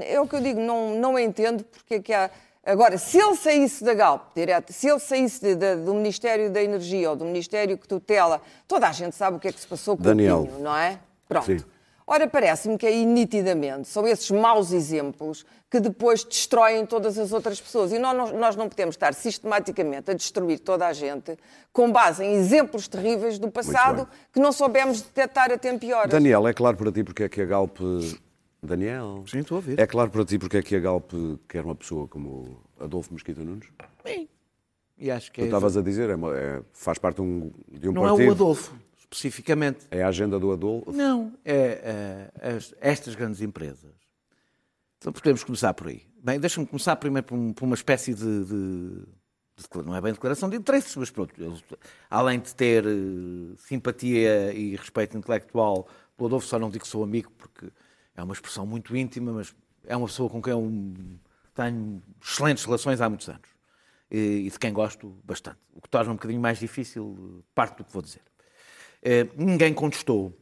É o que eu digo, não, não entendo porque é que há. Agora, se ele saísse da Galp, direto, se ele saísse de- de- do Ministério da Energia ou do Ministério que tutela, toda a gente sabe o que é que se passou com Daniel. o Pinho, não é? Pronto. Sim. Ora, parece-me que aí nitidamente são esses maus exemplos que depois destroem todas as outras pessoas. E nós, nós não podemos estar sistematicamente a destruir toda a gente com base em exemplos terríveis do passado que não soubemos detectar a tempo e horas. Daniel, é claro para ti porque é que a Galp. Daniel? Sim, estou a ouvir. É claro para ti porque é que a Galp quer uma pessoa como Adolfo Mesquita Nunes? E acho que Tu é, estavas a dizer, é é- faz parte de um, de um não partido. é o Adolfo, especificamente. É a agenda do Adolfo. Não, é, é, as- estas grandes empresas. Então podemos começar por aí. Bem, deixa-me começar primeiro por, um- por uma espécie de, de- Não é bem declaração de interesses, mas pronto. eles, além de ter eh, simpatia e respeito intelectual pelo Adolfo, só não digo que sou amigo, porque é uma expressão muito íntima, mas é uma pessoa com quem eu tenho excelentes relações há muitos anos. E, de quem gosto bastante. O que torna um bocadinho mais difícil eh, parte do que vou dizer. Eh, ninguém contestou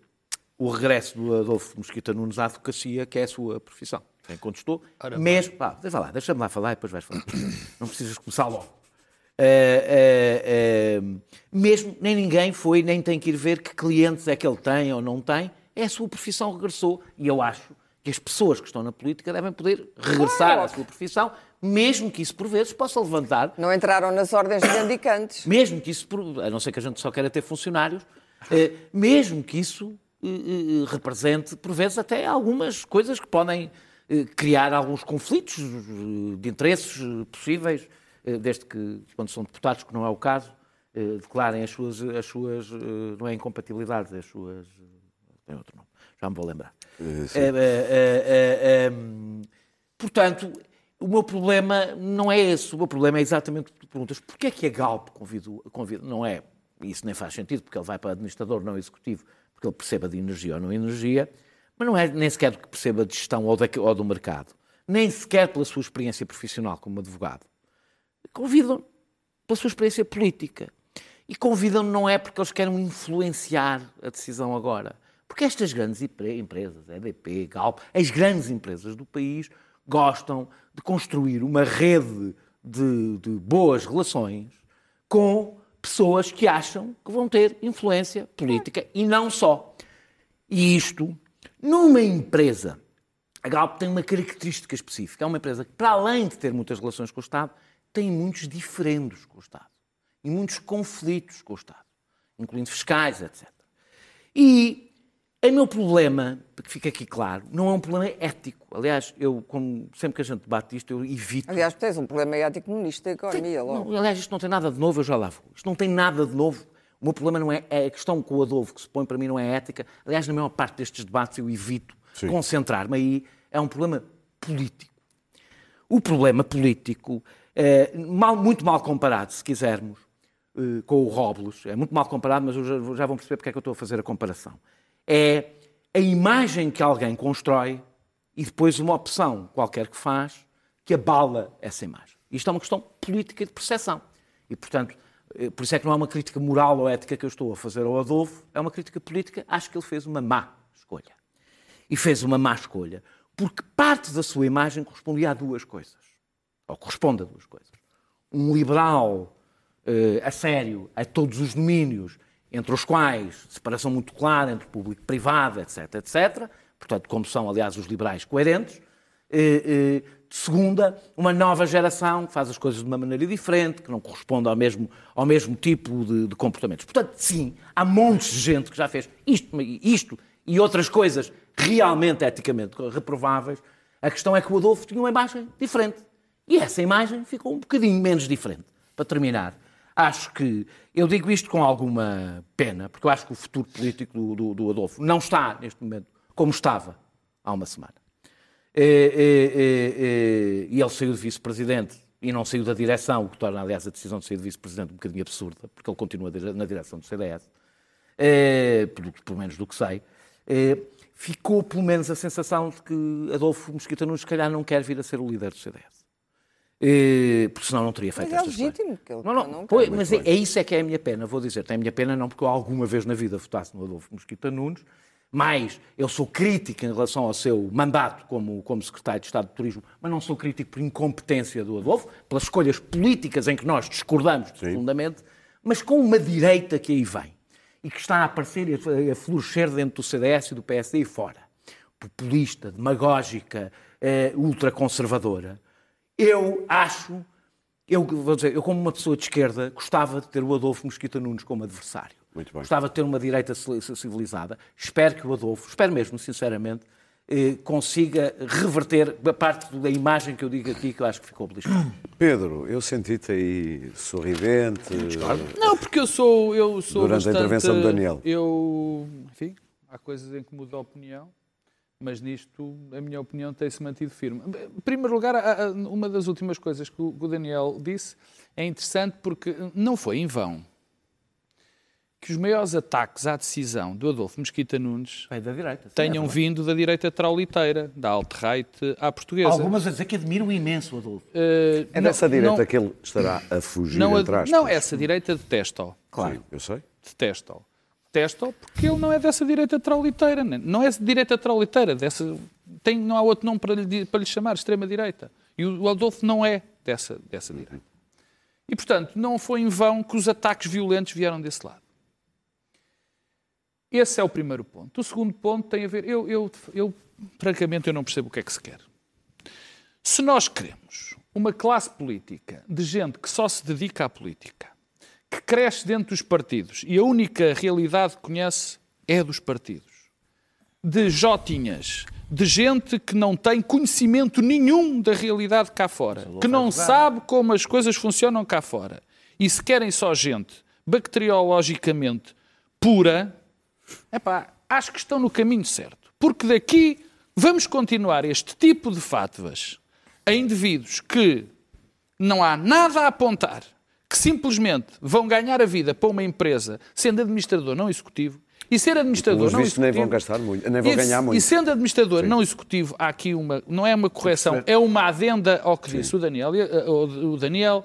o regresso do Adolfo Mosquita Nunes à advocacia, que é a sua profissão. Quem contestou, mesmo. Pá, deixa lá, deixa-me lá falar e depois vais falar. *coughs* Não precisas começar logo. Eh, eh, eh, mesmo, nem ninguém foi, nem tem que ir ver que clientes é que ele tem ou não tem. É a sua profissão regressou. E eu acho que as pessoas que estão na política devem poder regressar Claro. à sua profissão, mesmo que isso, por vezes, possa levantar Não entraram nas ordens mendicantes. mesmo que isso, a não ser que a gente só queira ter funcionários, eh, mesmo que isso eh, eh, represente, por vezes, até algumas coisas que podem criar alguns conflitos de interesses possíveis, desde que, quando são deputados, que não é o caso, declarem as suas, as suas não é incompatibilidades, as suas... tem outro nome, já me vou lembrar. Eh, eh, eh, eh, hum, portanto, o meu problema não é esse. O meu problema é exatamente o que tu perguntas. Porquê é que a Galp convidou, convida? Não é, isso nem faz sentido, porque ele vai para administrador não executivo, porque ele perceba de energia ou não energia, mas não é nem sequer que perceba de gestão ou, da- ou do mercado, nem sequer pela sua experiência profissional como advogado. Convidam pela sua experiência política. E convidam não é porque eles querem influenciar a decisão agora. Porque estas grandes empre- empresas, EDP, Galp, as grandes empresas do país, gostam de construir uma rede de, de boas relações com pessoas que acham que vão ter influência política e não só. E isto, numa empresa, a Galp tem uma característica específica. É uma empresa que, para além de ter muitas relações com o Estado, tem muitos diferendos com o Estado e muitos conflitos com o Estado, incluindo fiscais, etc. E o meu problema, que fica aqui claro, não é um problema ético. Aliás, eu, como sempre que a gente debate isto, eu evito. Aliás, tens um problema ético no Ministro da Economia, logo. Não, aliás, isto não tem nada de novo, eu já lá vou. Isto não tem nada de novo. O meu problema não é, é a questão com o Adolfo, que se põe para mim não é ética. Aliás, na maior parte destes debates eu evito concentrar-me aí. É um problema político. O problema político, é, mal, muito mal comparado, se quisermos, eh, com o Robles, é muito mal comparado, mas já, já vão perceber porque é que eu estou a fazer a comparação. É a imagem que alguém constrói e depois uma opção qualquer que faz que abala essa imagem. Isto é uma questão política de percepção. E, portanto, eh, por isso é que não é uma crítica moral ou ética que eu estou a fazer ao Adolfo, é uma crítica política. Acho que ele fez uma má escolha. E fez uma má escolha porque parte da sua imagem correspondia a duas coisas. Ou corresponde a duas coisas. Um liberal uh, a sério a todos os domínios, entre os quais separação muito clara entre público e privado, etc, etc. Portanto, como são, aliás, os liberais coerentes. Uh, uh, segunda, uma nova geração que faz as coisas de uma maneira diferente, que não corresponde ao mesmo, ao mesmo tipo de, de comportamentos. Portanto, sim, há montes de gente que já fez isto, isto e outras coisas realmente eticamente reprováveis. A questão é que o Adolfo tinha uma imagem diferente. E essa imagem ficou um bocadinho menos diferente. Para terminar, acho que, eu digo isto com alguma pena, porque eu acho que o futuro político do, do, do Adolfo não está, neste momento, como estava há uma semana. E, e, e, e ele saiu de vice-presidente e não saiu da direção, o que torna, aliás, a decisão de sair de vice-presidente um bocadinho absurda, porque ele continua na direção do CDS, pelo, pelo menos do que sei. Ficou pelo menos a sensação de que Adolfo Mosquita Nunes, se calhar, não quer vir a ser o líder do CDS. E, porque senão não teria feito Mas é esta legítimo que ele não, não, não pois, mas é, é isso é que é a minha pena, vou dizer. Tem a minha pena não porque eu alguma vez na vida votasse no Adolfo Mosquita Nunes, mas eu sou crítico em relação ao seu mandato como, como secretário de Estado de Turismo, mas não sou crítico por incompetência do Adolfo, pelas escolhas políticas em que nós discordamos profundamente, mas com uma direita que aí vem e que está a aparecer e a florescer dentro do CDS e do PSD e fora. Populista, demagógica, eh, ultraconservadora. Eu acho, eu vou dizer, eu como uma pessoa de esquerda gostava de ter o Adolfo Mosquita Nunes como adversário. Muito bem. Gostava de ter uma direita civilizada. Espero que o Adolfo, espero mesmo, sinceramente, eh, consiga reverter a parte da imagem que eu digo aqui, que eu acho que ficou beliscada. *clears throat* Pedro, eu senti-te aí sorridente. Não, porque eu sou. Eu sou Durante a bastante- intervenção do Daniel. Eu. Enfim, há coisas em que mudo a opinião, mas nisto a minha opinião tem-se mantido firme. Em primeiro lugar, uma das últimas coisas que o Daniel disse é interessante porque não foi em vão que os maiores ataques à decisão do Adolfo Mesquita Nunes Bem, da direita. sim, é tenham verdade. vindo da direita trauliteira, da alt-right à portuguesa. Algumas a dizer que admiro imenso o Adolfo. Eh, É não- dessa direita não- que ele estará a fugir, não, aspas. não, essa direita detesta-o. Claro. eu sei. detesta-o. Porque ele não é dessa direita trauliteira. né? Não é direita trauliteira. Dessa, tem, não há outro nome para lhe, para lhe chamar, extrema-direita. E o Adolfo não é dessa, dessa direita. E, portanto, não foi em vão que os ataques violentos vieram desse lado. Esse é o primeiro ponto. O segundo ponto tem a ver... Eu, eu, eu, francamente, eu não percebo o que é que se quer. Se nós queremos uma classe política de gente que só se dedica à política, que cresce dentro dos partidos. E a única realidade que conhece é a dos partidos, de jotinhas, de gente que não tem conhecimento nenhum da realidade cá fora, que não sabe como as coisas funcionam cá fora, e se querem só gente bacteriologicamente pura, epá, acho que estão no caminho certo. Porque daqui vamos continuar este tipo de fátivas a indivíduos que não há nada a apontar, que simplesmente vão ganhar a vida para uma empresa sendo administrador não executivo. E ser administrador não vistos, nem executivo. vão gastar muito, nem vão E- ganhar muito. E sendo administrador não executivo, há aqui uma. Não é uma correção, é uma adenda ao que disse o Daniel, eh, o Daniel.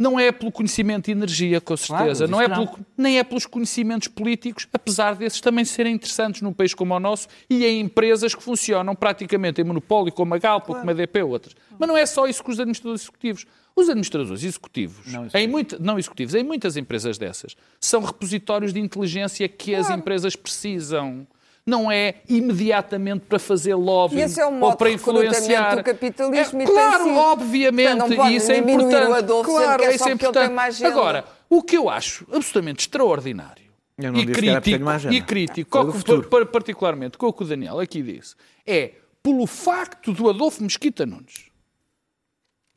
Não é pelo conhecimento e energia, com certeza. Claro, não é não. pelo, nem é pelos conhecimentos políticos, apesar desses também serem interessantes num país como o nosso e em empresas que funcionam praticamente em monopólio, como a Galp, ou como a DP ou outras. Mas não é só isso que os administradores executivos. Os administradores executivos, Em muita, não executivos, em muitas empresas dessas, são repositórios de inteligência que as empresas precisam. Não é imediatamente para fazer lobby E esse é o ou modo para influenciar. do capitalismo É, e tem claro, sido. obviamente, não pode e isso é importante. o Adolfo claro, que é isso só é porque ele tem importante. Agora, o que eu acho absolutamente extraordinário Eu não e disse que era porque crítico, e crítico Foi do co- futuro. par- particularmente com o que o Daniel aqui disse, é pelo facto do Adolfo Mesquita Nunes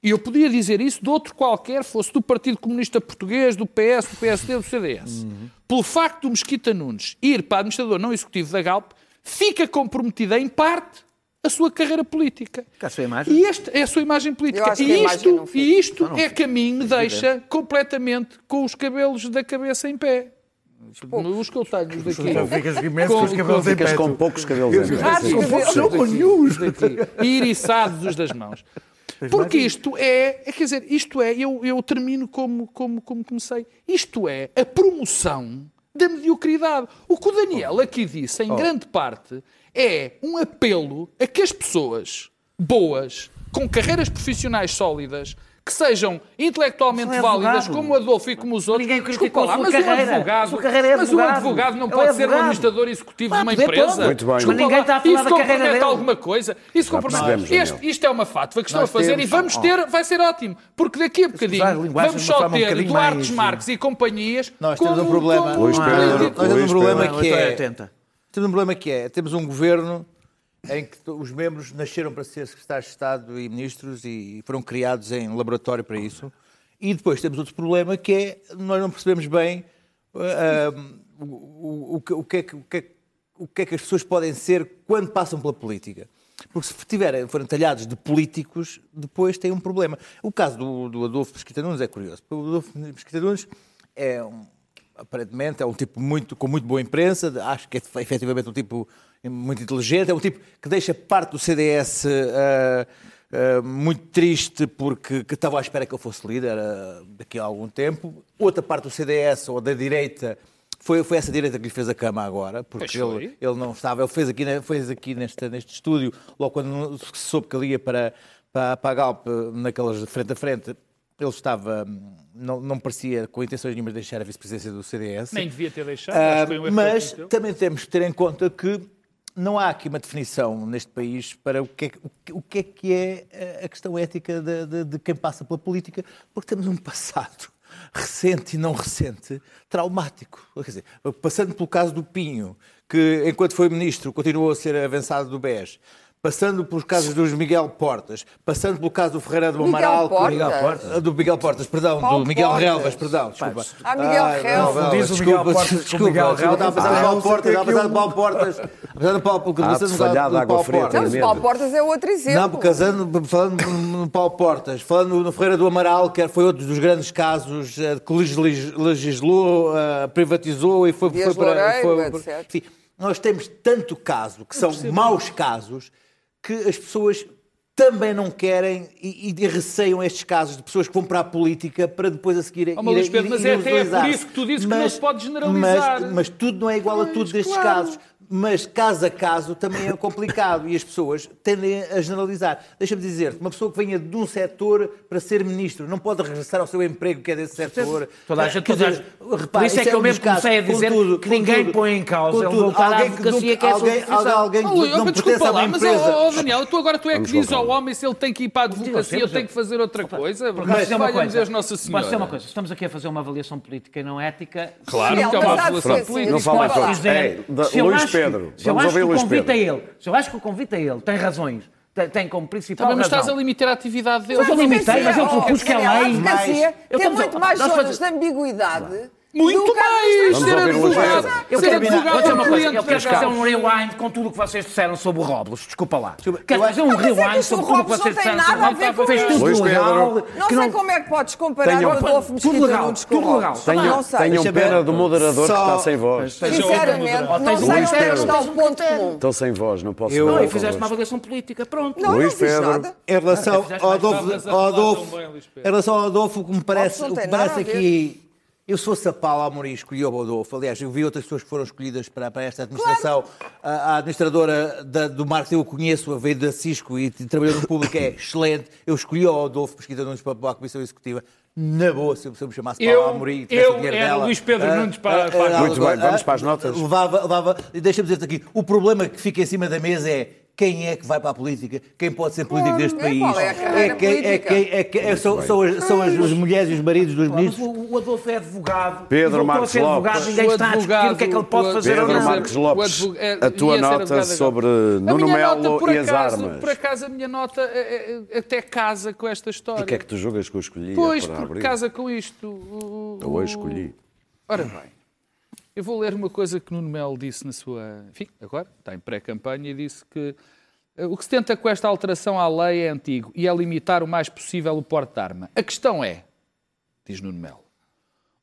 e eu podia dizer isso de outro qualquer, fosse do Partido Comunista Português, do PS, do PSD, do CDS. Pelo facto do Mesquita Nunes ir para administrador não executivo da Galp, fica comprometida em parte a sua carreira política. Com a sua imagem? E este é a sua imagem política. E isto, e isto é que a mim me deixa completamente com os cabelos da cabeça em pé. Os que eu tenho daqui. Ficas imenso Com- os cabelos em Ficas pé. com poucos cabelos em pé. Não com nenhum. daqui, e iriçados os das mãos. Porque isto é, é, quer dizer, isto é, eu, eu termino como, como, como comecei, isto é a promoção da mediocridade. O que o Daniel aqui disse, em grande parte, é um apelo a que as pessoas boas, com carreiras profissionais sólidas, que sejam intelectualmente Mas é válidas, advogado. como o Adolfo e como os outros, Ninguém desculpa lá, mas um carreira. advogado, A sua carreira é mas um advogado. advogado não Ele pode é ser um advogado. administrador executivo de uma empresa. Muito bem. Desculpa Ninguém lá, está a falar isso da carreira compromete dele. alguma coisa. Isso compromete. Este, isto é uma fátua que estão Nós a fazer temos- e vamos ter, vai ser ótimo, porque daqui a bocadinho vamos só um ter bocadinho Duarte mais- Marques e companhias. Nós temos um problema. Nós temos um problema que é. 80. Temos um problema que é, temos um governo em que os membros nasceram para ser secretários de Estado e ministros e foram criados em laboratório para isso. E depois temos outro problema que é, nós não percebemos bem ah, o, o- o que- que é que, o, que é, o que é que as pessoas podem ser quando passam pela política. Porque se tiverem, forem talhados de políticos, depois têm um problema. O caso do, do Adolfo Mesquita Nunes é curioso. O Adolfo Mesquita Nunes é um, aparentemente é um tipo muito, com muito boa imprensa, acho que é efetivamente um tipo muito inteligente, é um tipo que deixa parte do CDS ah, ah, muito triste porque que estava à espera que ele fosse líder ah, daqui a algum tempo. Outra parte do CDS ou da direita foi, foi essa direita que lhe fez a cama agora, porque ele, ele não estava, ele fez aqui, fez aqui neste, neste estúdio, logo quando se soube que ele ia para, para, para a Galp, naquelas de frente a frente, ele estava, hum, não, não parecia com intenções nenhumas de deixar a vice-presidência do CDS. Nem devia ter deixado. Erro mas também temos que ter em conta que não há aqui uma definição neste país para o que é, o que, é, que é eh, a questão ética de, de- de quem passa pela política, porque temos um passado *laughs* recente e não recente traumático. Quer dizer, passando pelo caso do Pinho, que enquanto foi ministro continuou a ser avançado do BES, passando pelos casos dos Miguel Portas, passando pelo caso do Ferreira do Miguel Amaral, que- Portas? Miguel Portas, do Miguel Portas, perdão, Paulo do Miguel Portas. Relvas, perdão, desculpa. Ah, Miguel Ai, Relvas. não, Diz o desculpa, Miguel Portas desculpa, Miguel desculpa, estava a Relvas. Paulo Portas, estava a Ah, Paulo Portas, apesar do Paulo, Ah, sabe falhado do água Paulo fria Portas. Não, mas o Paulo Portas é outro exemplo. Não, porque casando, falando no Paulo Portas, falando no Ferreira do Amaral, que foi outro dos grandes casos eh, que legis- legislou, eh, privatizou e foi, foi para. Foi- enfim, nós temos tanto caso, que são maus casos, que as pessoas também não querem e, e receiam estes casos de pessoas que vão para a política para depois a seguir Oh, mas, Luís Pedro, mas é até utilizar. por isso que tu dizes que não se pode generalizar. Mas, mas tudo não é igual a tudo Pois, destes claro. casos. Mas caso a caso também é complicado e as pessoas tendem a generalizar. Deixa-me dizer-te, uma pessoa que venha de um setor para ser ministro não pode regressar ao seu emprego que é desse setor. Toda a gente- toda a dizer, gente- Por repara, isso é que um eu mesmo comecei a dizer Contudo, que ninguém contudo, põe em causa ele contudo, à alguém que nunca- que é alguém, alguém Oh, que Luís, não mas pertence desculpa a uma lá, mas empresa. oh, oh, Daniel, tu agora tu é que Vamos com ao homem se ele tem que ir para a advocacia ou tem que fazer outra coisa. Porque posso dizer uma coisa. Deus Nossa Senhora. Posso dizer uma coisa. Estamos aqui a fazer uma avaliação política e não ética. Claro que é uma mas avaliação política. assim, Não fala da- se eu Luís que- Pedro, se eu acho que o convite a ele, se eu acho que o convite a ele tem razões, tem, como principal Também, mas razão. estás a limitar a atividade dele. Mas eu limitei, mas eu propus que Daniel, lei- advocacia Eu tem muito mais zonas de ambiguidade Muito Nunca mais! Ser o advogado. Eu ser advogado Vou é um uma coisa. Eu quero fazer um rewind com tudo o que vocês disseram sobre o Robles. Desculpa lá. Quero fazer um é rewind sobre tudo o que Robles vocês disseram nada a sobre ver com Fez tudo legal. Não sei como é que podes comparar o Adolfo Mesquita Nunes com tudo o legal. Robles. Tenham, pena do moderador que está sem voz. Sinceramente, não sei onde é está o ponto comum. Estão sem voz, não posso Eu- falar Não, e fizeste uma avaliação política. Pronto. Não, Luís não Pedro. nada. Em relação fizeste ao Adolfo, em relação ao Adolfo, o que me parece, o que parece aqui. Eu sou Sapal Amorim, escolhi o Adolfo. Aliás, eu vi outras pessoas que foram escolhidas para, para esta administração. A, a administradora da- do marketing eu conheço, a veio da Cisco e trabalhou no público, é *coughs* excelente. Eu escolhi o Adolfo Pesquisa Nunes para, para a Comissão Executiva. Na boa, se eu, eu me chamasse Eu- Paulo Amorim, e tivesse eu o dinheiro era dela, Luís Pedro ah, Nunes para- ah, para- ah, Muito bem, vamos para as notas. Levava, levava, e deixa-me dizer-te aqui, o problema que fica em cima da mesa é quem é que vai para a política, quem pode ser político deste é país. é quem, é política? quem, quem, são, são as, mulheres e os maridos dos Mas ministros. o, o Adolfo é advogado. Pedro Marcos Lopes. Ninguém está a discutir o que é que ele pode fazer Pedro ou não. Marcos Lopes, a tua nota sobre A Nuno minha Melo nota, por e as acaso, armas. Por acaso a minha nota até casa com esta história. Porquê é que tu julgas que eu escolhi Pois, porque casa com isto. Eu hoje escolhi. Ora bem, eu vou ler uma coisa que Nuno Melo disse na sua. Enfim, agora, está em pré-campanha e disse que eh, o que se tenta com esta alteração à lei é antigo e é limitar o mais possível o porte de arma. A questão é, diz Nuno Melo,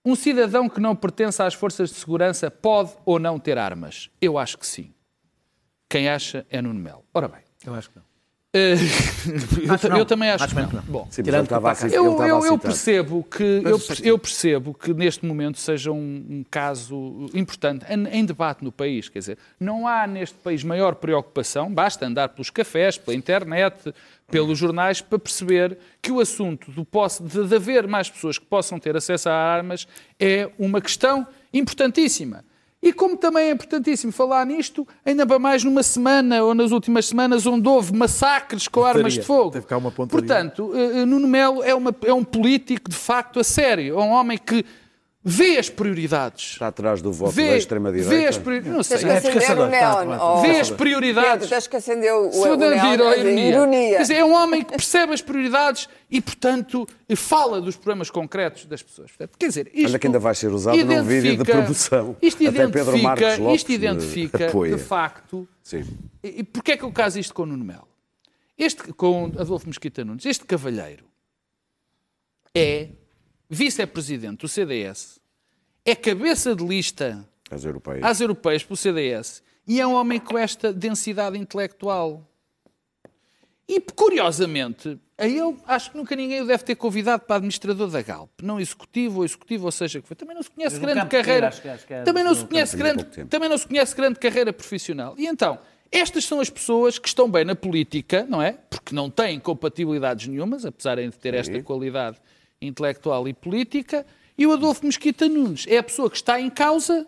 um cidadão que não pertence às forças de segurança pode ou não ter armas? Eu acho que sim. Quem acha é Nuno Melo. Ora bem. Eu acho que não. Eh, *laughs* eu, eu também acho Acho que não. que não. Bom, Sim, Tirando estava a que ele eu, eu, eu percebo que eu, eu percebo que neste momento seja um, um caso importante em, em debate no país. Quer dizer, não há neste país maior preocupação, basta andar pelos cafés, pela internet, pelos jornais, para perceber que o assunto do posse, de, de haver mais pessoas que possam ter acesso a armas é uma questão importantíssima. E como também é importantíssimo falar nisto, ainda para mais numa semana ou nas últimas semanas onde houve massacres com armas de fogo. Pontaria. Portanto, eh, eh, Nuno Melo é, uma- é um político de facto a sério, é um homem que vê as prioridades. Está atrás do voto Vê, da extrema-direita. vê as prioridades. Não sei. Tens que acender o neon. tá, oh. Vê as prioridades. Pedro, tens que acender o, o, neon. a a ironia. ironia. Quer dizer, é um homem que percebe as prioridades e, portanto, fala dos problemas concretos das pessoas. Quer dizer, isto Olha que ainda vai ser usado num vídeo de identifica- promoção. Isto Até Pedro identifica, Marcos Lopes isto identifica apoia. de facto, Sim. e e porquê é que eu caso isto com o Nuno Melo? Este, com Adolfo Mesquita Nunes, este cavalheiro é vice-presidente do CDS, é cabeça de lista As europeias. às europeias pelo CDS e é um homem com esta densidade intelectual. E, curiosamente, a ele, acho que nunca ninguém o deve ter convidado para administrador da Galp. Não executivo ou executivo, ou seja, que foi. Também não se conhece grande carreira. que é também não se conhece grande, também não se conhece grande carreira profissional. E então, estas são as pessoas que estão bem na política, não é? Porque não têm compatibilidades nenhumas, apesar de ter esta qualidade intelectual e política. E o Adolfo Mesquita Nunes é a pessoa que está em causa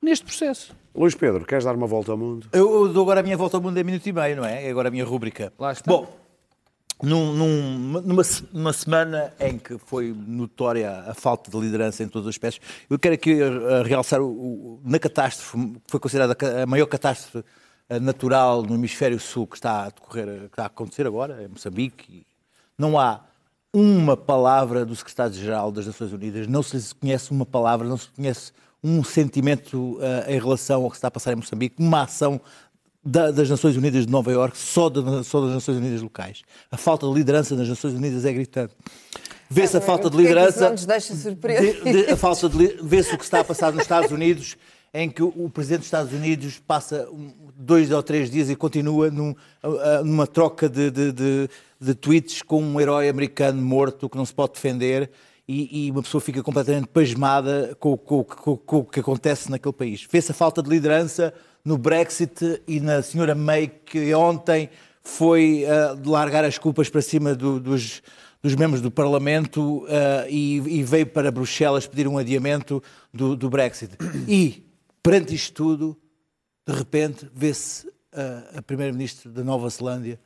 neste processo. Luís Pedro, queres dar uma volta ao mundo? Eu, eu dou agora a minha volta ao mundo em minuto e meio, não é? É agora a minha rúbrica. Lá está. Bom, num- num- numa, numa semana em que foi notória a falta de liderança em todos os aspectos, eu quero aqui eh, realçar o, o- na catástrofe, que foi considerada a maior catástrofe eh, natural no hemisfério sul que está a decorrer, que está a acontecer agora, em Moçambique. Não há uma palavra do secretário-geral das Nações Unidas, não se conhece uma palavra, não se conhece um sentimento eh, em relação ao que está a passar em Moçambique, uma ação da- das Nações Unidas de Nova Iorque, só, da- só das Nações Unidas locais. A falta de liderança das Nações Unidas é gritante. Vê-se a falta de é que liderança. não nos deixa surpreender? de- de- a falta de Vê-se o que está a passar nos Estados Unidos, em que o, presidente dos Estados Unidos passa dois ou três dias e continua num- numa troca de, de- de- de tweets com um herói americano morto que não se pode defender. E, e uma pessoa fica completamente pasmada com, com- com- com o que acontece naquele país. Vê-se a falta de liderança no Brexit e na senhora May, que ontem foi ah, largar as culpas para cima do- dos, dos membros do Parlamento ah, e, e veio para Bruxelas pedir um adiamento do, do Brexit. E, perante isto tudo, de repente, vê-se ah, a Primeira-Ministra da Nova Zelândia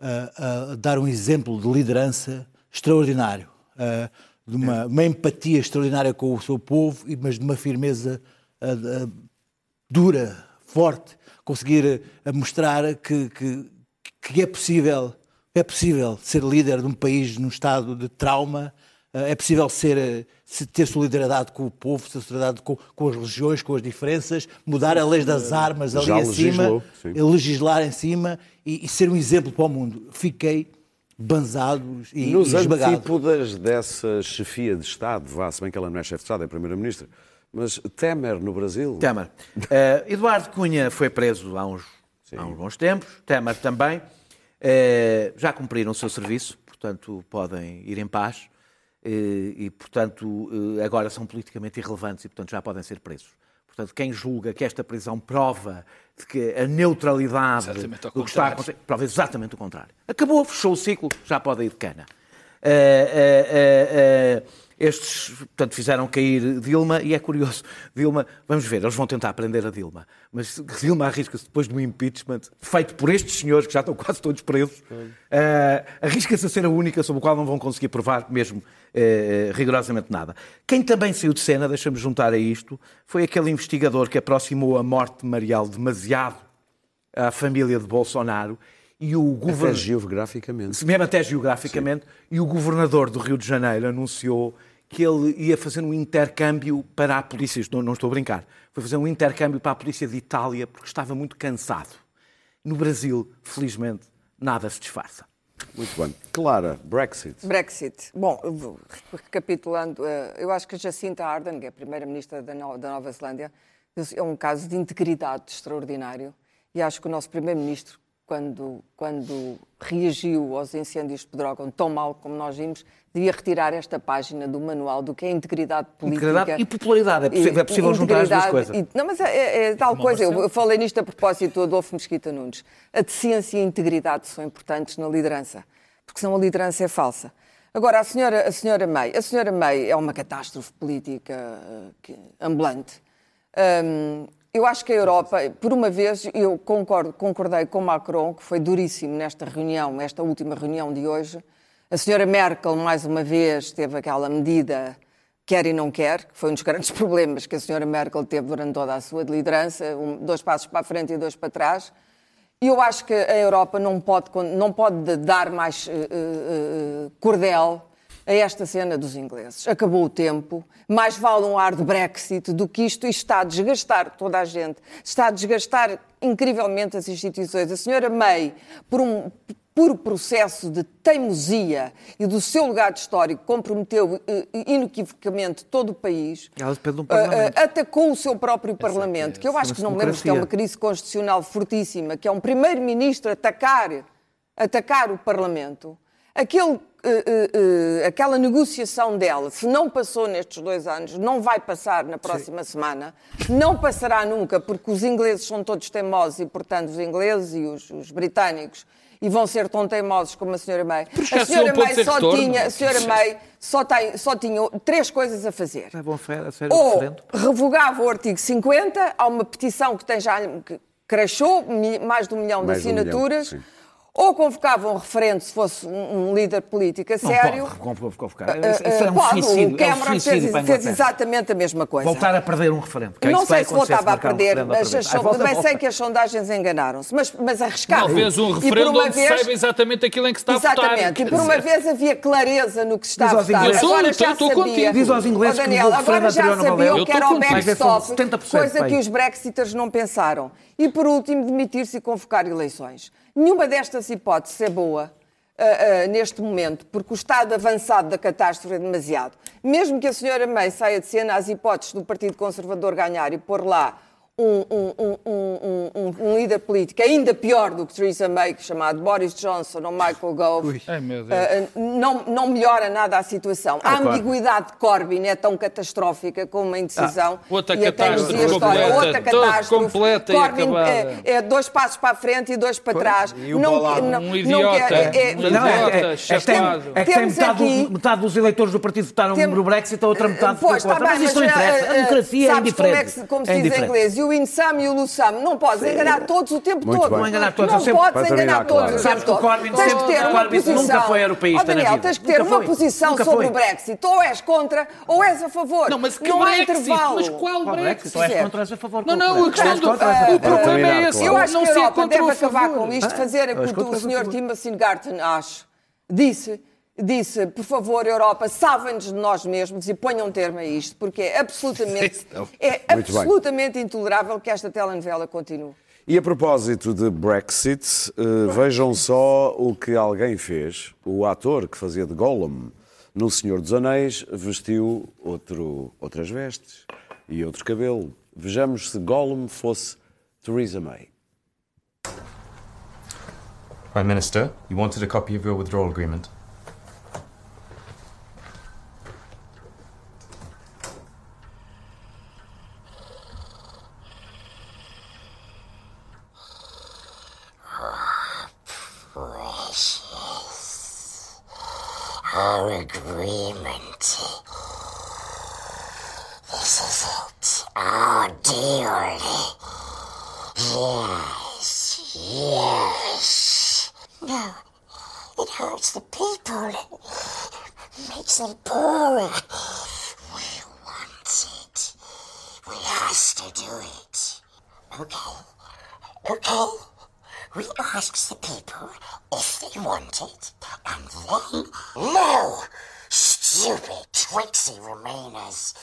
ah, a dar um exemplo de liderança extraordinário, ah, de uma, uma empatia extraordinária com o seu povo, mas de uma firmeza dura, forte, conseguir mostrar que, que, que é possível é possível ser líder de um país num estado de trauma é possível ser, se- ter solidariedade com o povo, ter solidariedade com, com as religiões, com as diferenças, mudar a lei das armas ali Já em cima, legislou, sim. legislar em cima e, e ser um exemplo para o mundo. Fiquei banzado e, Nos e esmagado. antípodas dessa chefia de Estado, vá, se bem que ela não é chefe de Estado, é Primeira-Ministra, mas Temer no Brasil. Temer. Eh, Eduardo Cunha foi preso há uns, há uns bons tempos, Temer também. Eh, já cumpriram o seu serviço, portanto podem ir em paz. Eh, e, portanto, eh, agora são politicamente irrelevantes e, portanto, já podem ser presos. Portanto, quem julga que esta prisão prova de que a neutralidade do que está a acontecer, prova exatamente o contrário. Acabou, fechou o ciclo, já pode ir de cana. Eh, eh, eh, estes, portanto, fizeram cair Dilma e é curioso. Dilma, vamos ver, eles vão tentar prender a Dilma, mas Dilma arrisca-se depois do impeachment feito por estes senhores que já estão quase todos presos, eh, arrisca-se a ser a única sobre a qual não vão conseguir provar mesmo eh, rigorosamente nada. Quem também saiu de cena, deixa-me juntar a isto, foi aquele investigador que aproximou a morte de Marial demasiado à família de Bolsonaro e o Até governador geograficamente. mesmo até geograficamente, e o governador do Rio de Janeiro anunciou que ele ia fazer um intercâmbio para a polícia, não, não estou a brincar, foi fazer um intercâmbio para a polícia de Itália porque estava muito cansado. No Brasil, felizmente, nada se disfarça. Muito bem. Clara, Brexit. Brexit. Bom, recapitulando, eh, eu acho que a Jacinta Ardern, que é a primeira-ministra da Nova Zelândia, é um caso de integridade extraordinário e acho que o nosso primeiro-ministro, quando, quando reagiu aos incêndios de Pedrógão tão mal como nós vimos, devia retirar esta página do manual do que é integridade política. Integridade e popularidade, é possível- é possível juntar as duas coisas. e- não, mas é, é- é tal coisa. Eu, eu falei nisto a propósito do Adolfo Mesquita Nunes. A decência e a integridade são importantes na liderança, porque senão a liderança é falsa. Agora, a senhora, a senhora May. A senhora May é uma catástrofe política eh, ambulante. Hum, eu acho que a Europa, por uma vez, eu concordo, concordei com Macron, que foi duríssimo nesta reunião, esta última reunião de hoje. A senhora Merkel, mais uma vez, teve aquela medida quer e não quer, que foi um dos grandes *laughs* problemas que a senhora Merkel teve durante toda a sua liderança, um- dois passos para a frente e dois para trás. E eu acho que a Europa não pode, não pode dar mais eh, eh, cordel a esta cena dos ingleses. Acabou o tempo, mais vale um ar de Brexit do que isto, isto está a desgastar toda a gente, está a desgastar incrivelmente as instituições. A senhora May, por um puro processo de teimosia e do seu legado histórico, comprometeu eh, inequivocamente todo o país. Um Parlamento. eh, atacou o seu próprio Parlamento, que eu acho que não me lembro que é uma crise constitucional fortíssima, que é um primeiro-ministro atacar, atacar o Parlamento. Aquele, eh, eh, eh, aquela negociação dela, se não passou nestes dois anos, não vai passar na próxima semana, não passará nunca, porque os ingleses são todos teimosos e, portanto, os ingleses e os, os britânicos e vão ser tão teimosos como a senhora May. A senhora May só retorno. tinha, a senhora May só, tem, só tinha três coisas a fazer É bom, a ou referendo. revogava o artigo 50, há uma petição que tem já que cresceu mi- mais de um milhão Mais de de um milhão, assinaturas, sim. Ou convocava um referendo se fosse um, um líder político a Não sério. pode convocar. Ah, Isso ah, é um pode, suicídio. o Cameron é um fez, fez exatamente a mesma coisa. Voltar a perder um referendo. é não sei se voltava a um perder, outra mas, as Ai, son- volta, sei que as sondagens enganaram-se, mas, mas arriscaram. Talvez um referendo onde vez- saiba exatamente aquilo em que está a votar. Exatamente, e por uma vez havia clareza no que se está a votar. ingleses- Agora Eu já estou contigo. Diz aos ingleses que o agora já anterior não valeu. sabia Eu que era o backstop, 70%, coisa que os brexiters não pensaram. E por último, demitir-se e convocar eleições. Nenhuma destas hipóteses é boa. ah, ah, neste momento, porque o estado avançado da catástrofe é demasiado. Mesmo que a senhora May saia de cena, as hipóteses do Partido Conservador ganhar e pôr lá um, um- um- um- um- um líder político ainda pior do que Theresa May, chamado Boris Johnson ou Michael Gove, ah, não, não melhora nada a situação. a claro. ambiguidade de Corbyn é tão catastrófica como a indecisão Ah, outra e a catástrofe completa, Outra catástrofe. completa Corbyn é, é dois passos para a frente e dois para trás. E o Bolado. Um idiota, quer- um Não, é, idiota, é, é, que tem, chapado. é que tem Temos metade, aqui- dos, metade dos eleitores do partido votaram Tem- no Brexit, a outra metade Pois, ficou está contra. bem, Mas isso não interessa. eh, A democracia é sabes como é se- como se É diz em inglês? O insame e o Lussame. Não podes enganar todos o tempo Muito todo. bem. Não enganar todos, Não sempre- podes enganar todos claro. o Sabes tempo que o todo. Tens sempre- que ter o uma Corbyn posição. nunca foi europeísta Ó, Daniel, na vida. tens que ter Nunca uma foi. posição Nunca sobre foi. o Brexit. Ou és contra ou és a favor. Não, mas que não há Brexit? intervalo. Mas qual Qual Brexit? Tu és contra, és a favor. Não, não, a Brexit? questão do... contra, és a O problema é esse. claro. Eu acho que a Europa deve ou acabar com isto, Ah, fazer escuto, que o escuto. Timothy Garton acha. Disse disse, por favor, Europa, salvem-nos de nós mesmos e ponham um termo a isto, porque é absolutamente, *laughs* é absolutamente intolerável que esta telenovela continue. E a propósito de Brexit, eh, vejam só o que alguém fez. O ator que fazia de Gollum no Senhor dos Anéis vestiu outro, outras vestes e outro cabelo. Vejamos se Gollum fosse Theresa May. Prime Minister, you wanted a copy of your withdrawal agreement. Our agreement. This is it. Our deal. Yes, yes. No, it hurts the people. Makes them poorer. We want it. We has to do it. Okay. Okay. We ask the people if they want it, and then no, stupid tricksy Remainers,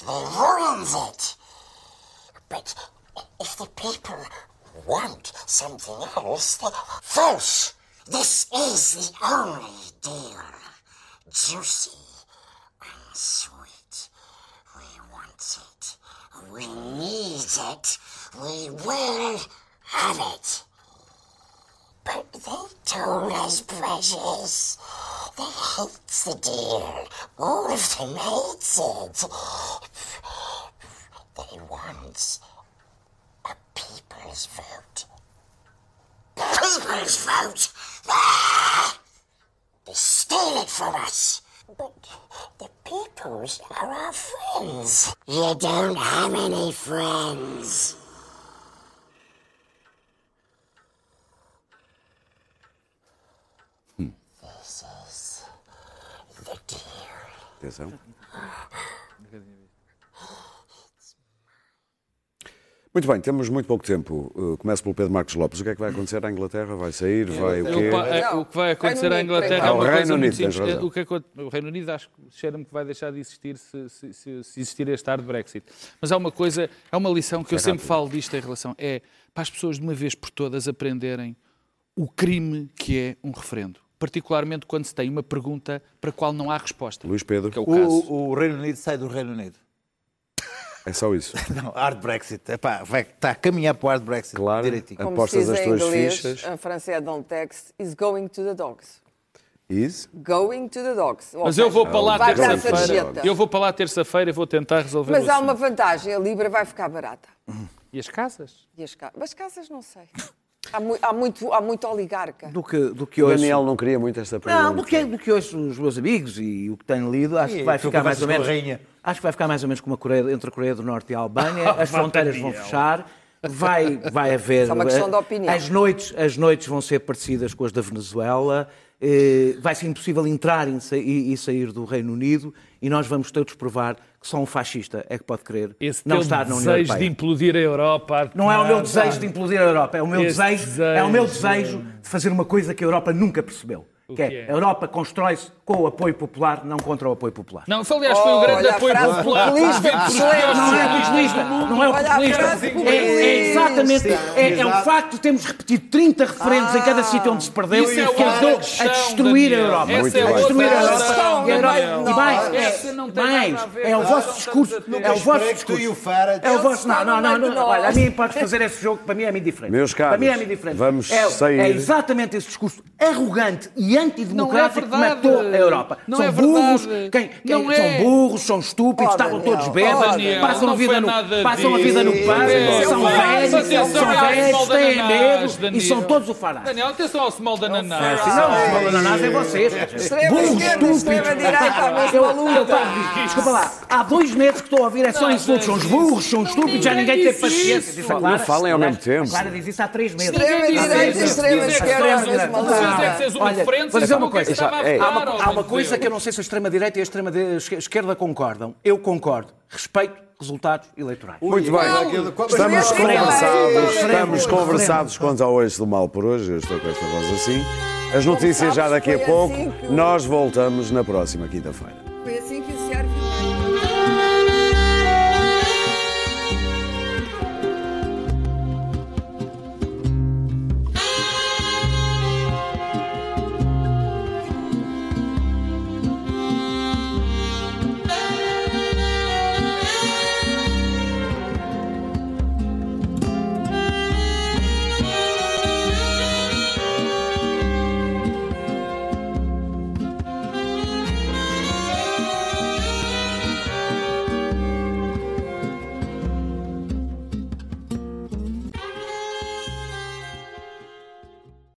they ruins it. But if the people want something else, then false. This is the only deal. Juicy and sweet. We want it. We need it. We will have it. But they told us, precious. They hates the deal. All of them hates it. They want a people's vote. People's vote? Ah! They steal it from us. But the peoples are our friends. You don't have any friends. Atenção. Muito bem, temos muito pouco tempo. Uh, Começo pelo Pedro Marcos Lopes. O que é que vai acontecer à Inglaterra? Vai sair? Vai o quê? O, é, Não, o que vai acontecer Reino à Inglaterra é o uma Reino coisa muito Unido, tens simples. razão. O, que acon- o Reino Unido acho que cheira-me que vai deixar de existir se, se- se- se existir este hard Brexit. Mas há uma coisa, é uma lição que eu sempre falo disto em relação, é para as pessoas de uma vez por todas aprenderem o crime que é um referendo. Particularmente quando se tem uma pergunta para a qual não há resposta. Luís Pedro. Que é o caso. O, o Reino Unido sai do Reino Unido. É só isso. *laughs* Não, hard Brexit. Epá, vai, está a caminhar para o hard Brexit. Claro. Direitinho. Como Apostas se diz as tuas inglês, fichas. em francês, don't text, is going to the dogs. Is? Going to the dogs. Mas eu vou para lá a terça-feira. Eu vou para lá terça-feira e vou tentar resolver Mas há assunto. uma vantagem, a Libra vai ficar barata. E as casas? E as casas? As casas não sei. *laughs* Há, mu- há muito, há muito oligarca. Do que, do que O hoje. Daniel não queria muito esta pergunta. Não, do que, do que hoje os meus amigos e o que tenho lido, acho que vai ficar mais ou menos. rainha. Acho que vai ficar mais ou menos como a Coreia, entre a Coreia do Norte e a Albânia. *laughs* As fronteiras vão fechar. Vai, vai *laughs* haver. É uma questão de opinião. As noites, as noites vão ser parecidas com as da Venezuela. Eh, Vai ser impossível entrar e sa- sair do Reino Unido e nós vamos todos provar que só um fascista é que pode querer Esse não estar na União desejo de Europeia. implodir a Europa. Não é o meu desejo de implodir a Europa, é o meu Esse desejo, é o meu desejo. desejo de fazer uma coisa que a Europa nunca percebeu. Que é, que é? a Europa constrói-se com o apoio popular, não contra o apoio popular. Não, foi, aliás, foi o grande apoio frase popular. populista. Não é populista, não é o a populista. É, é exatamente, é, é o facto de termos repetido 30 referendos em cada sítio onde se perdeu é que ajudou a destruir a. Europa. É a destruir a Europa. E mais, é, mais, é o vosso discurso, é o vosso discurso. É o vosso, não, não, não, olha, a mim podes fazer esse jogo, para mim é muito diferente. Meus caros, para mim é muito diferente. vamos é, sair. É exatamente esse discurso arrogante e antidemocrático Não é verdade. que matou a Europa. Não são é burros, verdade. quem, quem- Não é. são burros, são estúpidos, Oh, estavam todos bêbados, passam, a vida no, passam a vida no Daniel. são velhos, são velhos, da têm Nanás, medo e são todos o farás. Daniel, atenção ao small da Nanás. Não, o small ananás é vocês. Burros, estúpidos. Desculpa lá, há dois meses que estou a ouvir é só insultos, são os burros, são estúpidos, já ninguém tem paciência. Não falem ao mesmo tempo. Clara diz isso há três meses. Extrema Ninguém direita, diz isso. extrema Dizer que esquerda, era a mesma Vocês é que vocês uma Olha, vou dizer uma que é que coisa. Ei. Há uma, há uma coisa que eu não sei se a extrema-direita e a extrema-esquerda concordam. Eu concordo. Respeito resultados eleitorais. Muito bem. Estamos conversados, estamos conversados quanto ao eixo do mal por hoje. Eu estou com esta voz assim. As notícias já daqui a pouco. assim Nós voltamos na próxima quinta-feira.